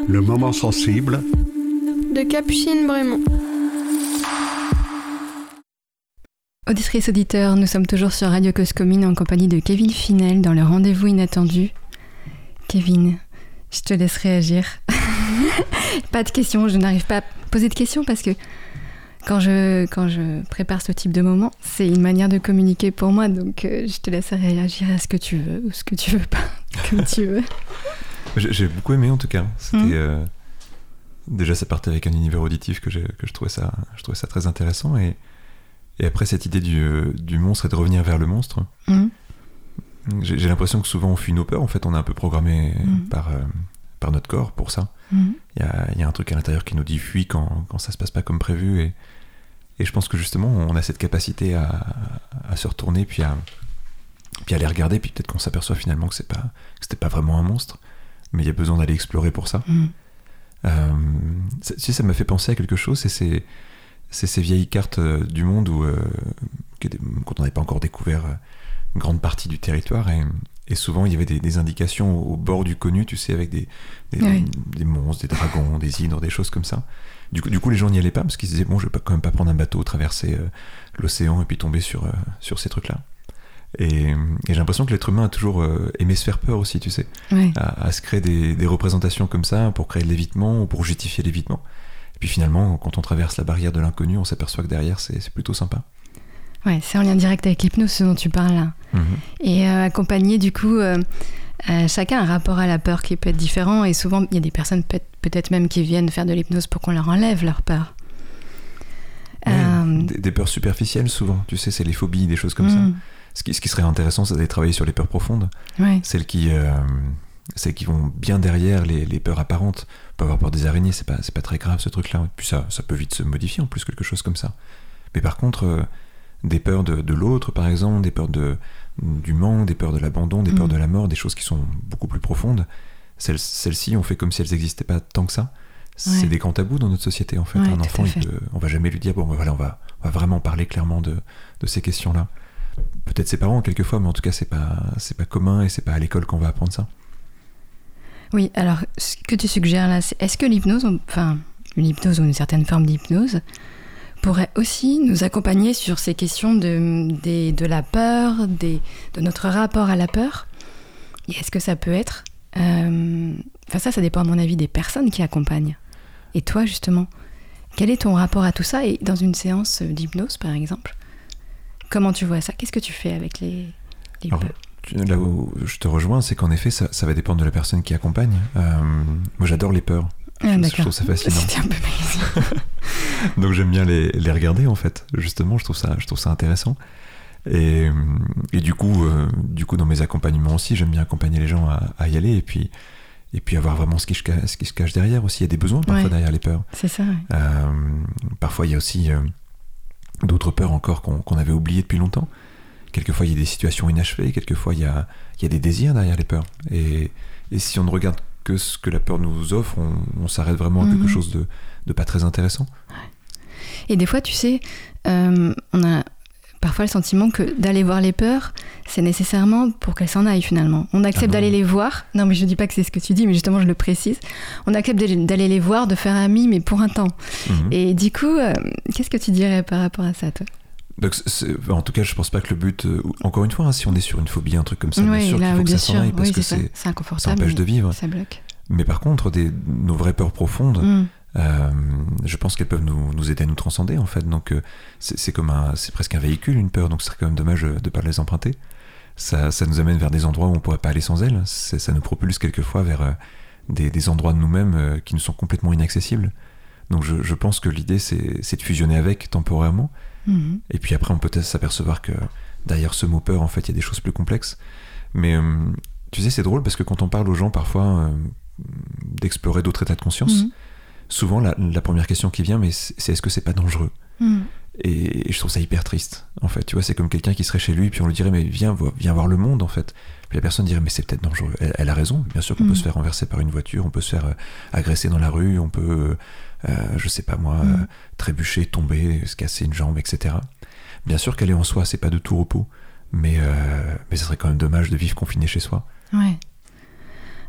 Speaker 1: Le moment sensible
Speaker 5: de Capucine Brémond.
Speaker 2: Auditrices, auditeurs, nous sommes toujours sur Radio Coscomine en compagnie de Kevin Finel dans le rendez-vous inattendu. Kevin, je te laisse réagir. pas de questions, je n'arrive pas à poser de questions parce que quand je, quand je prépare ce type de moment, c'est une manière de communiquer pour moi, donc euh, je te laisse réagir à ce que tu veux ou ce que tu veux pas, comme tu veux.
Speaker 3: J'ai beaucoup aimé en tout cas. C'était mm. euh, déjà ça partait avec un univers auditif que, que je trouvais ça, je trouvais ça très intéressant et, et après cette idée du, euh, du, monstre et de revenir vers le monstre. Mm. J'ai l'impression que souvent on fuit nos peurs. En fait, on est un peu programmé mm. par par notre corps pour ça. Il y, a, y, a, un truc à l'intérieur qui nous dit fuis quand, quand ça se passe pas comme prévu et et je pense que justement, on a cette capacité à, se retourner, puis à, puis à les regarder, puis peut-être qu'on s'aperçoit finalement que c'est pas, c'était pas vraiment un monstre, mais il y a besoin d'aller explorer pour ça. Mm. Euh, ça, ça m'a fait penser à quelque chose, c'est ces, ces vieilles cartes euh, du monde où, euh, quand on n'avait pas encore découvert une grande partie du territoire, et, et souvent il y avait des, indications au, bord du connu, tu sais, avec des, des monstres, des dragons, des hydres, des choses comme ça. Du coup, du coup, les gens n'y allaient pas parce qu'ils disaient bon, je vais pas, quand même pas prendre un bateau, traverser euh, l'océan et puis tomber sur, euh, sur ces trucs-là. Et, j'ai l'impression que l'être humain a toujours euh, aimé se faire peur aussi, tu sais, à, se créer des, des, représentations comme ça pour créer de l'évitement ou pour justifier l'évitement. Et puis finalement, quand on traverse la barrière de l'inconnu, on s'aperçoit que derrière, c'est plutôt sympa.
Speaker 2: Ouais, c'est en lien direct avec l'hypnose, ce dont tu parles là. Mhm. Et accompagner, du coup, euh, chacun a un rapport à la peur qui peut être différent et souvent il y a des personnes peut-être même qui viennent faire de l'hypnose pour qu'on leur enlève leur peur.
Speaker 3: Euh, des, peurs superficielles souvent, tu sais, c'est les phobies, des choses comme ça. Mm. Ce qui, ce qui, serait intéressant, c'est d'aller travailler sur les peurs profondes, celles, qui, euh, celles qui vont bien derrière les, les, peurs apparentes. On peut avoir peur des araignées, c'est pas, pas très grave ce truc-là. Puis ça, ça peut vite se modifier en plus, quelque chose comme ça. Mais par contre, des peurs de, de l'autre, par exemple, des peurs de, du manque, des peurs de l'abandon, des peurs mm. de la mort, des choses qui sont beaucoup plus profondes. Celles-ci, on fait comme si elles n'existaient pas tant que ça. C'est des grands tabous dans notre société en fait. un enfant, on va jamais lui dire bon ben voilà, on va, on va vraiment parler clairement de, de ces questions-là. Peut-être ses parents quelquefois, mais en tout cas c'est pas c'est pas commun et c'est pas à l'école qu'on va apprendre ça.
Speaker 2: Oui, alors ce que tu suggères là, c'est est-ce que l'hypnose, enfin une hypnose ou une certaine forme d'hypnose, pourrait aussi nous accompagner sur ces questions de, de, la peur, des, de notre rapport à la peur? Et est-ce que ça peut être... Euh, enfin ça, ça dépend à mon avis des personnes qui accompagnent. Et toi, justement, quel est ton rapport à tout ça? Et dans une séance d'hypnose, par exemple, comment tu vois ça? Qu'est-ce que tu fais avec les, les
Speaker 3: Là où je te rejoins, c'est qu'en effet, ça, ça, va dépendre de la personne qui accompagne. Euh, moi, j'adore les peurs.
Speaker 2: Ah, je,
Speaker 3: trouve ça fascinant.
Speaker 2: Un peu
Speaker 3: Donc j'aime bien les, les, regarder en fait. Justement, je trouve ça, je trouve ça intéressant. Et, et du coup, euh, du coup, dans mes accompagnements aussi, j'aime bien accompagner les gens à, à, y aller et puis et puis avoir vraiment ce qui, ce qui se cache derrière aussi. Il y a des besoins parfois derrière les peurs.
Speaker 2: C'est ça.
Speaker 3: Euh, parfois, il y a aussi d'autres peurs encore qu'on avait oubliées depuis longtemps. Quelquefois, il y a des situations inachevées. Quelquefois, il y a, il y a des désirs derrière les peurs. Et, et si on ne regarde que ce que la peur nous offre, on, s'arrête vraiment à quelque mhm. chose de, de, pas très intéressant.
Speaker 2: Et des fois, tu sais, euh, on a parfois le sentiment que d'aller voir les peurs, c'est nécessairement pour qu'elles s'en aillent finalement. On accepte ah d'aller les voir. Non, mais je dis pas que c'est ce que tu dis, mais justement, je le précise. On accepte d'aller les voir, de faire ami, mais pour un temps. Mhm. Et du coup, euh, qu'est-ce que tu dirais par rapport à ça, toi?
Speaker 3: Donc en tout cas, je pense pas que le but. Euh, encore une fois, hein, si on est sur une phobie, un truc comme ça, bien sûr qu'il faut que ça s'en aille parce que c'est ça. empêche de vivre.
Speaker 2: Ça bloque.
Speaker 3: Mais par contre, des, nos vraies peurs profondes, mm. euh, je pense qu'elles peuvent nous, nous, aider à nous transcender en fait. Donc euh, c'est comme un, c'est presque un véhicule une peur. Donc c'est quand même dommage de pas les emprunter. Ça, ça, nous amène vers des endroits où on pourrait pas aller sans elles. Ça nous propulse quelquefois vers des, des, endroits de nous-mêmes qui nous sont complètement inaccessibles. Donc je, je pense que l'idée c'est de fusionner avec temporairement Mhm. Et puis après, on peut s'apercevoir que derrière ce mot peur, en fait, il y a des choses plus complexes. Mais euh, tu sais, c'est drôle parce que quand on parle aux gens parfois euh, d'explorer d'autres états de conscience, mhm. souvent la, première question qui vient, mais c'est est-ce que c'est pas dangereux? Mhm. et, je trouve ça hyper triste, en fait. Tu vois, c'est comme quelqu'un qui serait chez lui, puis on lui dirait, mais viens, viens voir le monde, en fait. Puis la personne dirait, mais c'est peut-être dangereux. Elle, a raison, bien sûr qu'on peut se faire renverser par une voiture, on peut se faire euh, agresser dans la rue, on peut je sais pas moi, mm. trébucher, tomber, se casser une jambe, etc. Bien sûr qu'aller en soi, c'est pas de tout repos, mais, euh, mais ce serait quand même dommage de vivre confiné chez soi.
Speaker 2: Ouais.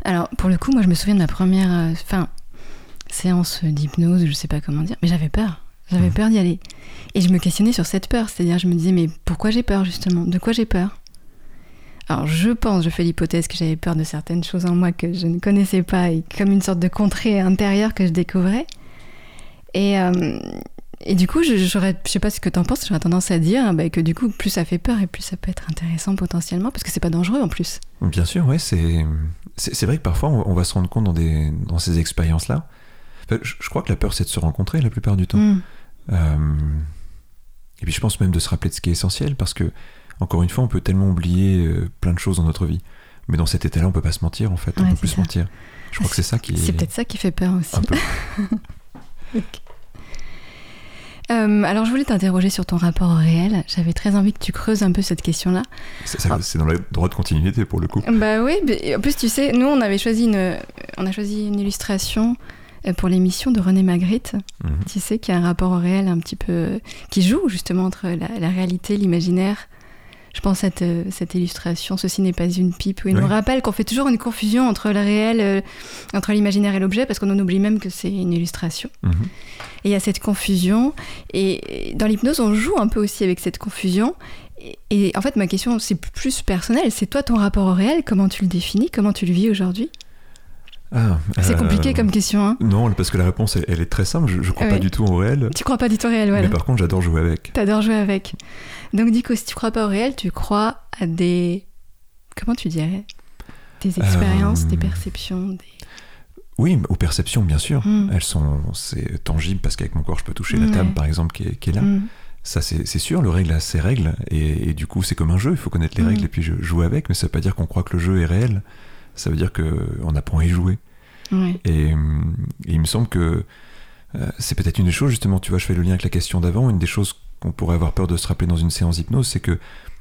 Speaker 2: Alors, pour le coup, moi, je me souviens de ma première euh, fin, séance d'hypnose, je sais pas comment dire, mais j'avais peur. J'avais mm. peur d'y aller. Et je me questionnais sur cette peur, c'est-à-dire, je me disais, mais pourquoi j'ai peur, justement? De quoi j'ai peur? Alors je pense, je fais l'hypothèse que j'avais peur de certaines choses en moi que je ne connaissais pas et comme une sorte de contrée intérieure que je découvrais. Et, euh, et du coup, je, je sais pas ce que tu en penses, j'aurais tendance à dire bah, que du coup, plus ça fait peur et plus ça peut être intéressant potentiellement parce que c'est pas dangereux en plus.
Speaker 3: Bien sûr, ouais, c'est, c'est, vrai que parfois on, va se rendre compte dans, des, dans ces expériences-là. je, crois que la peur, c'est de se rencontrer la plupart du temps. Mm. Euh, et puis je pense même de se rappeler de ce qui est essentiel parce que encore une fois, on peut tellement oublier euh, plein de choses dans notre vie. Mais dans cet état-là, on peut pas se mentir, en fait. on peut plus se mentir. Je crois que c'est ça qui.
Speaker 2: C'est peut-être ça qui fait peur aussi. Euh, alors, je voulais t'interroger sur ton rapport au réel. J'avais très envie que tu creuses un peu cette question-là.
Speaker 3: C'est dans le droit de continuité pour le coup.
Speaker 2: Bah oui, en plus, tu sais, nous, on avait choisi une, on a choisi une illustration euh, pour l'émission de René Magritte. Mhm. Tu sais, qui a un rapport au réel un petit peu. qui joue justement entre la, la réalité, l'imaginaire je pense à cette, euh, cette illustration, ceci n'est pas une pipe, où il nous rappelle qu'on fait toujours une confusion entre le réel, euh, entre l'imaginaire et l'objet, parce qu'on en oublie même que c'est une illustration. Mhm. Et il y a cette confusion, et dans l'hypnose, on joue un peu aussi avec cette confusion. Et, en fait, ma question, c'est plus personnel, c'est toi ton rapport au réel, comment tu le définis, comment tu le vis aujourd'hui? Ah, c'est compliqué euh, comme question. Hein
Speaker 3: non, parce que la réponse, elle, est très simple. Je, ne crois pas du tout au réel.
Speaker 2: Tu crois pas du tout au réel, voilà.
Speaker 3: Mais par contre, j'adore jouer avec.
Speaker 2: T'adores jouer avec. Donc, du coup, si tu crois pas au réel, tu crois à des. Comment tu dirais? Des expériences, des euh, perceptions des...
Speaker 3: Oui, aux perceptions, bien sûr. Hmm. Elles sont. C'est tangible parce qu'avec mon corps, je peux toucher la table, par exemple, qui est, là. Hmm. Ça, c'est sûr, le règle a ses règles, et, du coup, c'est comme un jeu, il faut connaître les hmm. règles et puis jouer avec, mais ça veut pas dire qu'on croit que le jeu est réel ça veut dire qu'on apprend à y jouer. Et, il me semble que euh, c'est peut-être une des choses, justement, tu vois, je fais le lien avec la question d'avant, une des choses qu'on pourrait avoir peur de se rappeler dans une séance d'hypnose, c'est que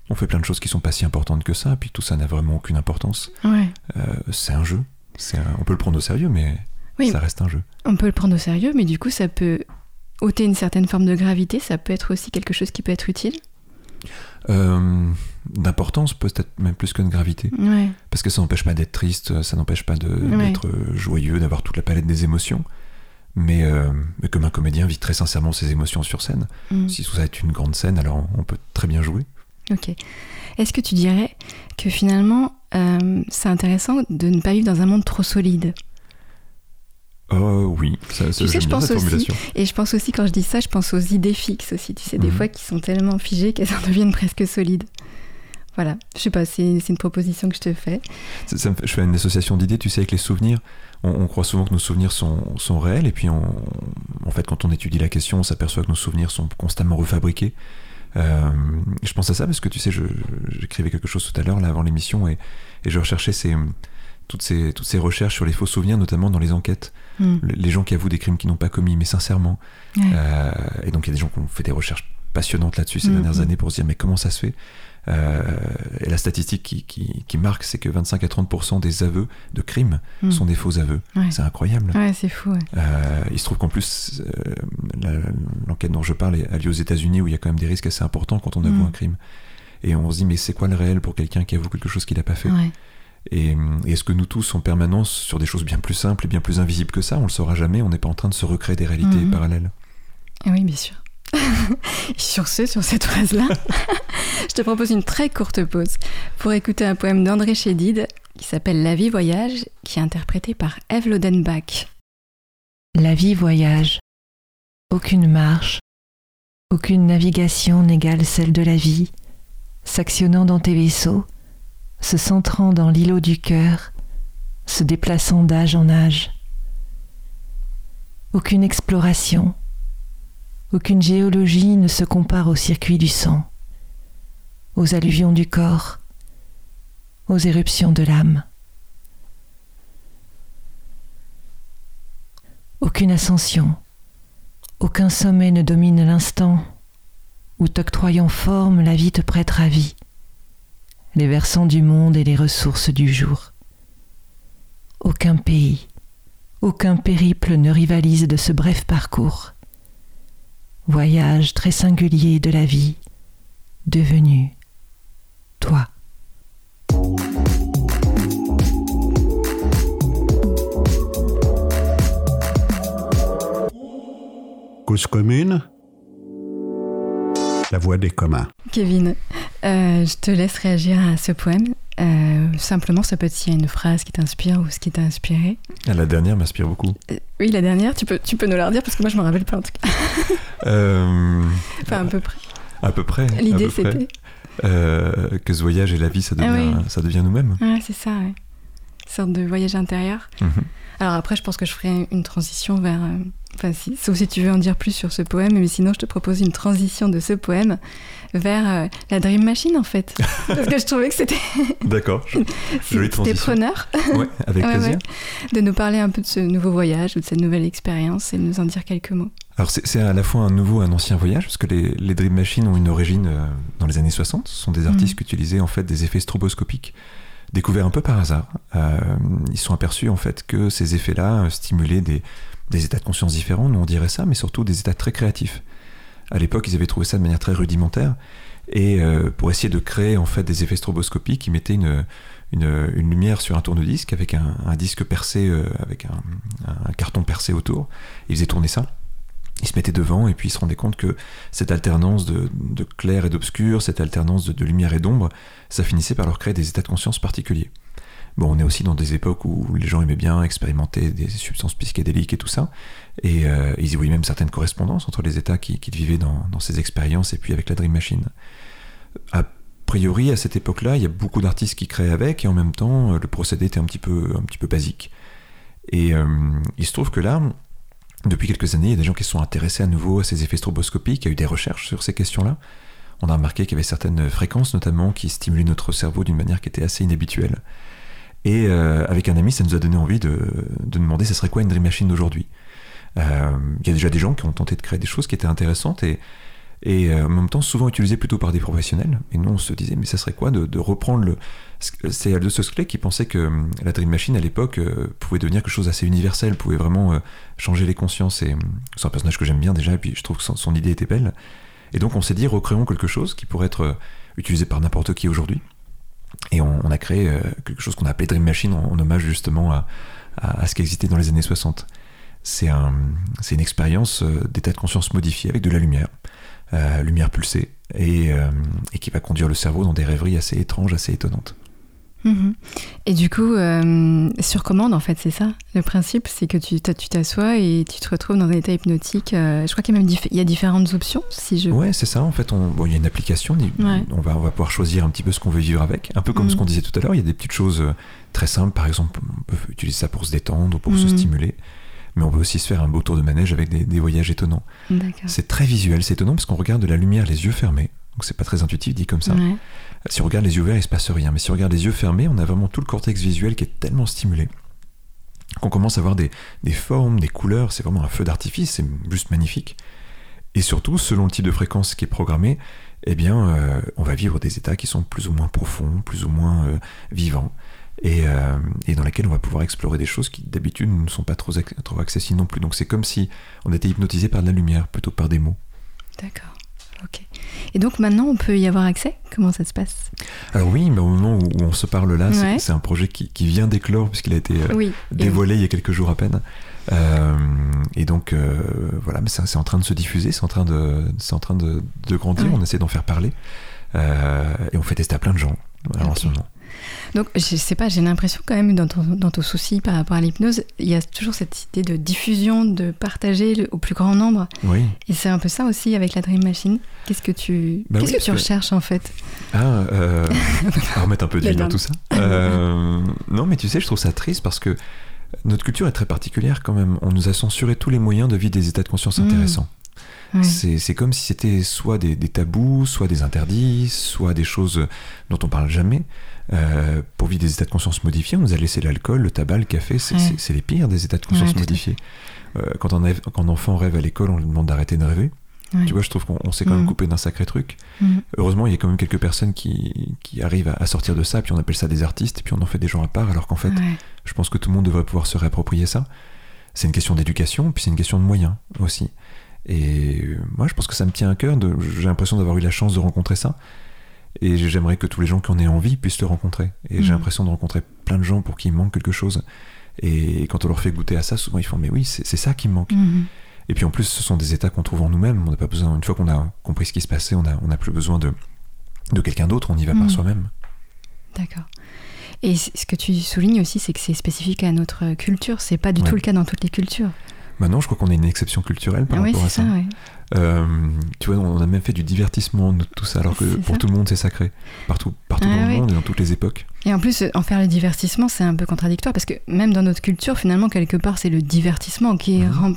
Speaker 3: on fait plein de choses qui sont pas si importantes que ça, puis tout ça n'a vraiment aucune importance. Euh, c'est un jeu. on peut le prendre au sérieux, mais ça reste un jeu.
Speaker 2: On peut le prendre au sérieux, mais du coup, ça peut ôter une certaine forme de gravité, ça peut être aussi quelque chose qui peut être utile.
Speaker 3: Euh, d'importance, peut-être même plus que de gravité. Parce que ça n'empêche pas d'être triste, ça n'empêche pas d'être joyeux, d'avoir toute la palette des émotions. Mais, euh, mais, comme un comédien vit très sincèrement ses émotions sur scène, mm. si ça est une grande scène, alors on peut très bien jouer.
Speaker 2: Ok. Est-ce que tu dirais que finalement, euh, c'est intéressant de ne pas vivre dans un monde trop solide?
Speaker 3: Oh oui, ça, ça
Speaker 2: tu je pense aussi, et je pense aussi quand je dis ça, je pense aux idées fixes aussi, tu sais, des mhm. fois qui sont tellement figées qu'elles en deviennent presque solides. Voilà, je sais pas, c'est une proposition que je te fais.
Speaker 3: Ça, je fais une association d'idées, tu sais, avec les souvenirs. On, croit souvent que nos souvenirs sont, sont réels, et puis on, en fait, quand on étudie la question, on s'aperçoit que nos souvenirs sont constamment refabriqués. Euh, je pense à ça parce que tu sais, j'écrivais quelque chose tout à l'heure, là, avant l'émission, et, et je recherchais ces toutes ces, toutes ces recherches sur les faux souvenirs, notamment dans les enquêtes. Hmm. Les gens qui avouent des crimes qu'ils n'ont pas commis, mais sincèrement. Euh, et donc il y a des gens qui ont fait des recherches passionnantes là-dessus ces hmm, dernières hmm. années pour se dire mais comment ça se fait? Euh, Et la statistique qui, qui, marque, c'est que 25 à 30% des aveux de crimes sont des faux aveux. C'est incroyable.
Speaker 2: Ouais, c'est fou.
Speaker 3: Euh, il se trouve qu'en plus, l'enquête dont je parle a lieu aux États-Unis où il y a quand même des risques assez importants quand on avoue un crime. Et on se dit mais c'est quoi le réel pour quelqu'un qui avoue quelque chose qu'il n'a pas fait? Et, est-ce que nous tous, en permanence, sur des choses bien plus simples et bien plus invisibles que ça, on le saura jamais, on n'est pas en train de se recréer des réalités mhm. parallèles?
Speaker 2: Ah Oui, bien sûr. sur ce, sur cette phrase-là, je te propose une très courte pause pour écouter un poème d'André Chédid qui s'appelle La vie voyage, qui est interprété par Eve Lodenbach.
Speaker 6: La vie voyage. Aucune marche, aucune navigation n'égale celle de la vie, s'actionnant dans tes vaisseaux se centrant dans l'îlot du cœur, se déplaçant d'âge en âge. Aucune exploration, aucune géologie ne se compare au circuit du sang, aux alluvions du corps, aux éruptions de l'âme. Aucune ascension, aucun sommet ne domine l'instant où t'octroyant forme la vie te prêtera vie les versants du monde et les ressources du jour. Aucun pays, aucun périple ne rivalise de ce bref parcours. Voyage très singulier de la vie, devenu toi.
Speaker 1: Cause commune, la voix des communs.
Speaker 2: Kevin, euh, je te laisse réagir à ce poème. Euh, simplement, ça peut être s'il y a une phrase qui t'inspire ou ce qui t'a inspiré.
Speaker 3: Ah, la dernière m'inspire beaucoup.
Speaker 2: Euh, oui, la dernière, tu peux, tu peux nous la redire parce que moi je me rappelle pas en tout cas. Enfin, à peu près.
Speaker 3: À peu près.
Speaker 2: L'idée c'était.
Speaker 3: que ce voyage et la vie, ça
Speaker 2: Ah
Speaker 3: devient, ça devient nous-mêmes.
Speaker 2: Ouais, c'est ça, ouais. Une sorte de voyage intérieur.
Speaker 3: Mhm.
Speaker 2: Alors après, je pense que je ferai une transition vers. Enfin, si, sauf si tu veux en dire plus sur ce poème, mais sinon, je te propose une transition de ce poème vers euh, la Dream Machine en fait. Parce que je trouvais que c'était.
Speaker 3: D'accord. Jolie transition.
Speaker 2: preneur
Speaker 3: Ouais, avec
Speaker 2: Ouais,
Speaker 3: plaisir.
Speaker 2: ouais. de nous parler un peu de ce nouveau voyage ou de cette nouvelle expérience et de nous en dire quelques mots.
Speaker 3: Alors c'est à la fois un nouveau et un ancien voyage, parce que les, les Dream Machines ont une origine euh, dans les années 60. Ce sont des artistes
Speaker 2: Mhm.
Speaker 3: qui utilisaient en fait des effets stroboscopiques, découverts un peu par hasard. Euh, ils sont aperçus en fait que ces effets-là euh, stimulaient des, des états de conscience différents, nous on dirait ça, mais surtout des états très créatifs. À l'époque, ils avaient trouvé ça de manière très rudimentaire, et euh, pour essayer de créer en fait des effets stroboscopiques, ils mettaient une, lumière sur un tourne-disque avec un, disque percé, euh, avec un, carton percé autour. Ils faisaient tourner ça. Ils se mettaient devant et puis ils se rendaient compte que cette alternance de, clair et d'obscur, cette alternance de lumière et d'ombre, ça finissait par leur créer des états de conscience particuliers. Bon, on est aussi dans des époques où les gens aimaient bien expérimenter des substances psychédéliques et tout ça, et euh, ils y voyaient même certaines correspondances entre les états qu'ils qu'ils vivaient dans, dans ces expériences et puis avec la Dream Machine. A priori, à cette époque-là, il y a beaucoup d'artistes qui créaient avec, et en même temps, euh, le procédé était un petit peu, un petit peu basique. Et euh, il se trouve que là, depuis quelques années, il y a des gens qui se sont intéressés à nouveau à ces effets stroboscopiques, il y a eu des recherches sur ces questions-là. On a remarqué qu'il y avait certaines fréquences notamment qui stimulaient notre cerveau d'une manière qui était assez inhabituelle. Et euh, avec un ami, ça nous a donné envie de, de demander ce serait quoi une Dream Machine d'aujourd'hui? Euh, Il y a déjà des gens qui ont tenté de créer des choses qui étaient intéressantes et, et euh, en même temps souvent utilisées plutôt par des professionnels. Et nous, on se disait, mais ça serait quoi de, de reprendre le. C'est Aldous Huxley qui pensait que hum, la Dream Machine à l'époque euh, pouvait devenir quelque chose d'assez universel, pouvait vraiment changer les consciences. Et hum, c'est un personnage que j'aime bien déjà, et puis je trouve que son, idée était belle. Et donc on s'est dit, recréons quelque chose qui pourrait être utilisé par n'importe qui aujourd'hui. Et on, a créé euh, quelque chose qu'on a appelé Dream Machine en, hommage justement à, ce qui existait dans les années 60. C'est un, c'est une expérience euh, d'état de conscience modifié avec de la lumière, euh, lumière pulsée, et qui va conduire le cerveau dans des rêveries assez étranges, assez étonnantes.
Speaker 2: Mhm. Et du coup, euh, sur commande, en fait, c'est ça. Le principe, c'est que tu t'assois et tu te retrouves dans un état hypnotique. euh, je crois qu'il y a même dif- il y a différentes options, si je.
Speaker 3: Ouais, c'est ça. En fait, on, bon, il y a une application.
Speaker 2: Ouais.
Speaker 3: On, va, on va pouvoir choisir un petit peu ce qu'on veut vivre avec. Un peu comme
Speaker 2: Mhm.
Speaker 3: ce qu'on disait tout à l'heure. Il y a des petites choses euh, très simples. Par exemple, on peut utiliser ça pour se détendre ou pour se
Speaker 2: Mhm.
Speaker 3: stimuler. Mais on peut aussi se faire un beau tour de manège avec des, des voyages étonnants. C'est très visuel. C'est étonnant parce qu'on regarde de la lumière les yeux fermés. Donc c'est pas très intuitif dit comme ça.
Speaker 2: Ouais.
Speaker 3: Si on regarde les yeux ouverts, il se passe rien. Mais si on regarde les yeux fermés, on a vraiment tout le cortex visuel qui est tellement stimulé qu'on commence à voir des, formes, des couleurs. C'est vraiment un feu d'artifice. C'est juste magnifique. Et surtout, selon le type de fréquence qui est programmé, eh bien, euh, on va vivre des états qui sont plus ou moins profonds, plus ou moins euh, vivants, et, euh, et dans lesquels on va pouvoir explorer des choses qui d'habitude ne sont pas trop, trop accessibles non plus. Donc c'est comme si on était hypnotisé par de la lumière plutôt que par des mots.
Speaker 2: D'accord. Ok. Et donc maintenant, on peut y avoir accès? Comment ça se passe?
Speaker 3: Alors oui, mais au moment où, on se parle là, c'est-
Speaker 2: Ouais.
Speaker 3: c'est un projet qui, qui vient d'éclore puisqu'il a été euh,
Speaker 2: Oui.
Speaker 3: dévoilé il y a quelques jours à peine. Euh, et donc euh, voilà, mais c'est en train de se diffuser, c'est en train de, c'est en train de, de grandir.
Speaker 2: Ouais.
Speaker 3: On essaie d'en faire parler Euh, et on fait tester à plein de gens. Alors, en ce moment.
Speaker 2: Donc, je sais pas, j'ai l'impression quand même dans ton, dans ton souci par rapport à l'hypnose, il y a toujours cette idée de diffusion, de partager le- au plus grand nombre.
Speaker 3: Oui.
Speaker 2: Et c'est un peu ça aussi avec la Dream Machine. Qu'est-ce que tu,
Speaker 3: Bah
Speaker 2: qu'est-ce
Speaker 3: oui,
Speaker 2: que tu
Speaker 3: que-
Speaker 2: recherches en fait?
Speaker 3: Ah, euh, on va remettre un peu d'huile
Speaker 2: La
Speaker 3: dans tout ça. Euh, non, mais tu sais, je trouve ça triste parce que notre culture est très particulière quand même. On nous a censuré tous les moyens de vivre des états de conscience
Speaker 2: Mm.
Speaker 3: intéressants.
Speaker 2: Ouais.
Speaker 3: C'est comme si c'était soit des, des tabous, soit des interdits, soit des choses dont on parle jamais. Euh, pour vivre des états de conscience modifiés, on nous a laissé l'alcool, le tabac, le café, c'est
Speaker 2: Ouais.
Speaker 3: les pires des états de conscience
Speaker 2: Ouais,
Speaker 3: modifiés. Euh, quand, un, rêve- quand un enfant rêve à l'école, on lui demande d'arrêter de rêver. Tu vois, je trouve qu'on on s'est quand même
Speaker 2: Mhm.
Speaker 3: coupé d'un sacré truc.
Speaker 2: Mhm.
Speaker 3: Heureusement, il y a quand même quelques personnes qui, qui arrivent à, à sortir de ça, puis on appelle ça des artistes, puis on en fait des gens à part, alors qu'en fait, je pense que tout le monde devrait pouvoir se réapproprier ça. C'est une question d'éducation, puis c'est une question de moyens aussi. Et euh, moi, je pense que ça me tient à cœur. J'ai l'impression d'avoir eu la chance de rencontrer ça. Et j'aimerais que tous les gens qui en aient envie puissent le rencontrer. Et j'ai
Speaker 2: Mhm.
Speaker 3: l'impression de rencontrer plein de gens pour qui il manque quelque chose. Et quand on leur fait goûter à ça, souvent ils font Mais oui, c'est ça qui me manque.
Speaker 2: Mhm.
Speaker 3: Et puis en plus, ce sont des états qu'on trouve en nous-mêmes. On n'a pas besoin, une fois qu'on a compris ce qui se passait, on n'a on a plus besoin de, de quelqu'un d'autre, on y va par
Speaker 2: Mhm.
Speaker 3: soi-même.
Speaker 2: D'accord. Et ce que tu soulignes aussi, c'est que c'est spécifique à notre culture. C'est pas du tout le cas dans toutes les cultures.
Speaker 3: Maintenant, je crois qu'on a une exception culturelle par rapport à ça. Euh, tu vois, on a même fait du divertissement, tout ça, alors que pour tout le monde, c'est sacré. Partout, partout dans le monde et dans toutes les époques.
Speaker 2: Et en plus, en faire le divertissement, c'est un peu contradictoire, parce que même dans notre culture, finalement, quelque part, c'est le divertissement qui mmh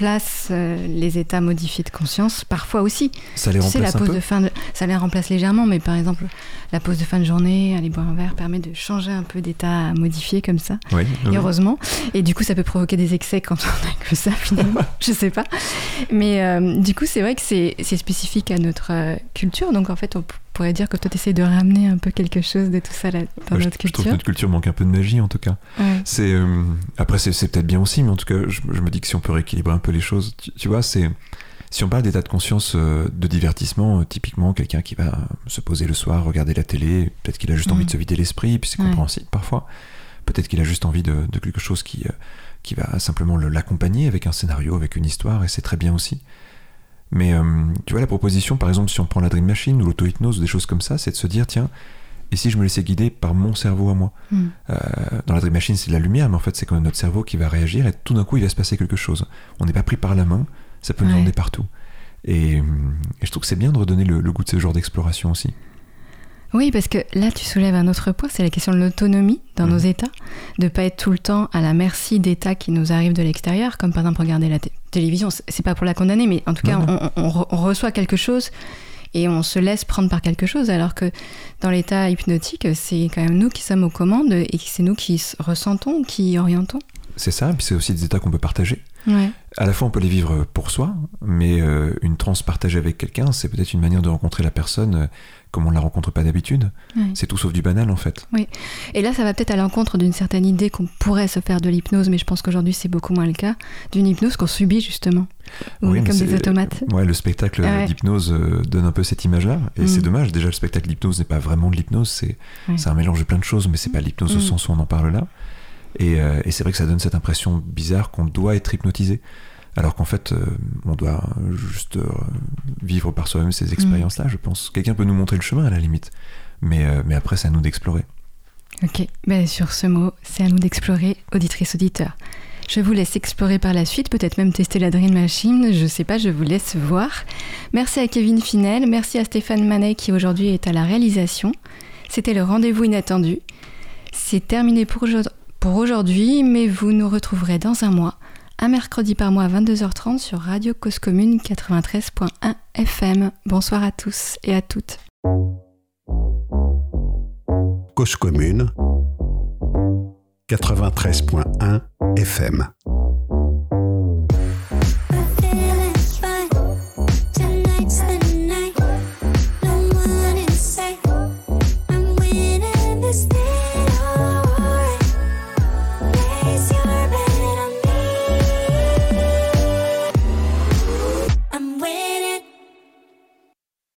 Speaker 2: remplace euh, les états modifiés de conscience, parfois aussi.
Speaker 3: Ça les remplace
Speaker 2: la pause
Speaker 3: un peu
Speaker 2: de fin de... Ça les remplace légèrement, mais par exemple, la pause de fin de journée, aller boire un verre, permet de changer un peu d'état modifié comme ça.
Speaker 3: Oui,
Speaker 2: et heureusement. Et du coup, ça peut provoquer des excès quand on a que ça, finalement. Je sais pas. Mais euh, du coup, c'est vrai que c'est spécifique à notre euh, culture. Donc, en fait, on pourrait dire que toi, tu essaies de ramener un peu quelque chose de tout ça là, dans notre culture. Je
Speaker 3: trouve que notre culture manque un peu de magie, en tout cas. C'est euh, Après, c'est peut-être bien aussi, mais en tout cas, je, me dis que si on peut rééquilibrer un peu les choses, tu, vois, c'est. Si on parle d'état de conscience euh, de divertissement, euh, typiquement quelqu'un qui va se poser le soir, regarder la télé, peut-être qu'il a juste envie de mm. se vider l'esprit, puis c'est compréhensible parfois. Peut-être qu'il a juste envie de, quelque chose qui, qui va simplement l'accompagner avec un scénario, avec une histoire, et c'est très bien aussi. Mais euh, tu vois, la proposition, par exemple, si on prend la Dream Machine ou l'auto-hypnose ou des choses comme ça, c'est de se dire, tiens, et si je me laissais guider par mon cerveau à moi hmm. euh, Dans la Dream Machine, c'est de la lumière, mais en fait, c'est quand même notre cerveau qui va réagir et tout d'un coup, il va se passer quelque chose. On n'est pas pris par la main, ça peut nous emmener partout. Et, je trouve que c'est bien de redonner le, le goût de ce genre d'exploration aussi.
Speaker 2: Oui, parce que là, tu soulèves un autre point, c'est la question de l'autonomie dans nos mhm. états, de pas être tout le temps à la merci d'états qui nous arrivent de l'extérieur, comme par exemple regarder la télévision. C'est pas pour la condamner, mais en tout cas, on, reçoit quelque chose et on se laisse prendre par quelque chose, alors que dans l'état hypnotique, c'est quand même nous qui sommes aux commandes et c'est nous qui ressentons, qui orientons.
Speaker 3: C'est ça, et puis c'est aussi des états qu'on peut partager. À la fois, on peut les vivre pour soi, mais euh, une transe partagée avec quelqu'un, c'est peut-être une manière de rencontrer la personne euh, comme on ne la rencontre pas d'habitude. C'est tout sauf du banal, en fait.
Speaker 2: Oui. Et là, ça va peut-être à l'encontre d'une certaine idée qu'on pourrait se faire de l'hypnose, mais je pense qu'aujourd'hui, c'est beaucoup moins le cas, d'une hypnose qu'on subit, justement. Oui, comme des automates.
Speaker 3: Ouais, le spectacle d'hypnose euh, donne un peu cette image-là. Et c'est mm. dommage. Déjà, le spectacle d'hypnose n'est pas vraiment de l'hypnose, c'est un mélange de plein de choses, mais c'est pas l'hypnose au mm. sens où on en parle là. Euh, et, c'est vrai que ça donne cette impression bizarre qu'on doit être hypnotisé, alors qu'en fait, euh, on doit juste euh, vivre par soi-même ces expériences-là, je pense. Quelqu'un peut nous montrer le chemin à la limite, mais, mais après, c'est à nous d'explorer.
Speaker 2: Ok, ben, sur ce mot, c'est à nous d'explorer, auditrice auditeur. Je vous laisse explorer par la suite, peut-être même tester la Dream Machine, je sais pas, je vous laisse voir. Merci à Kevin Finel, merci à Stéphane Manet qui aujourd'hui est à la réalisation. C'était le rendez-vous inattendu. C'est terminé pour aujourd'hui pour aujourd'hui, mais vous nous retrouverez dans un mois, un mercredi par mois à 22h30 sur Radio Cause Commune 93.1 FM. Bonsoir à tous et à toutes.
Speaker 1: Cause Commune 93.1 FM.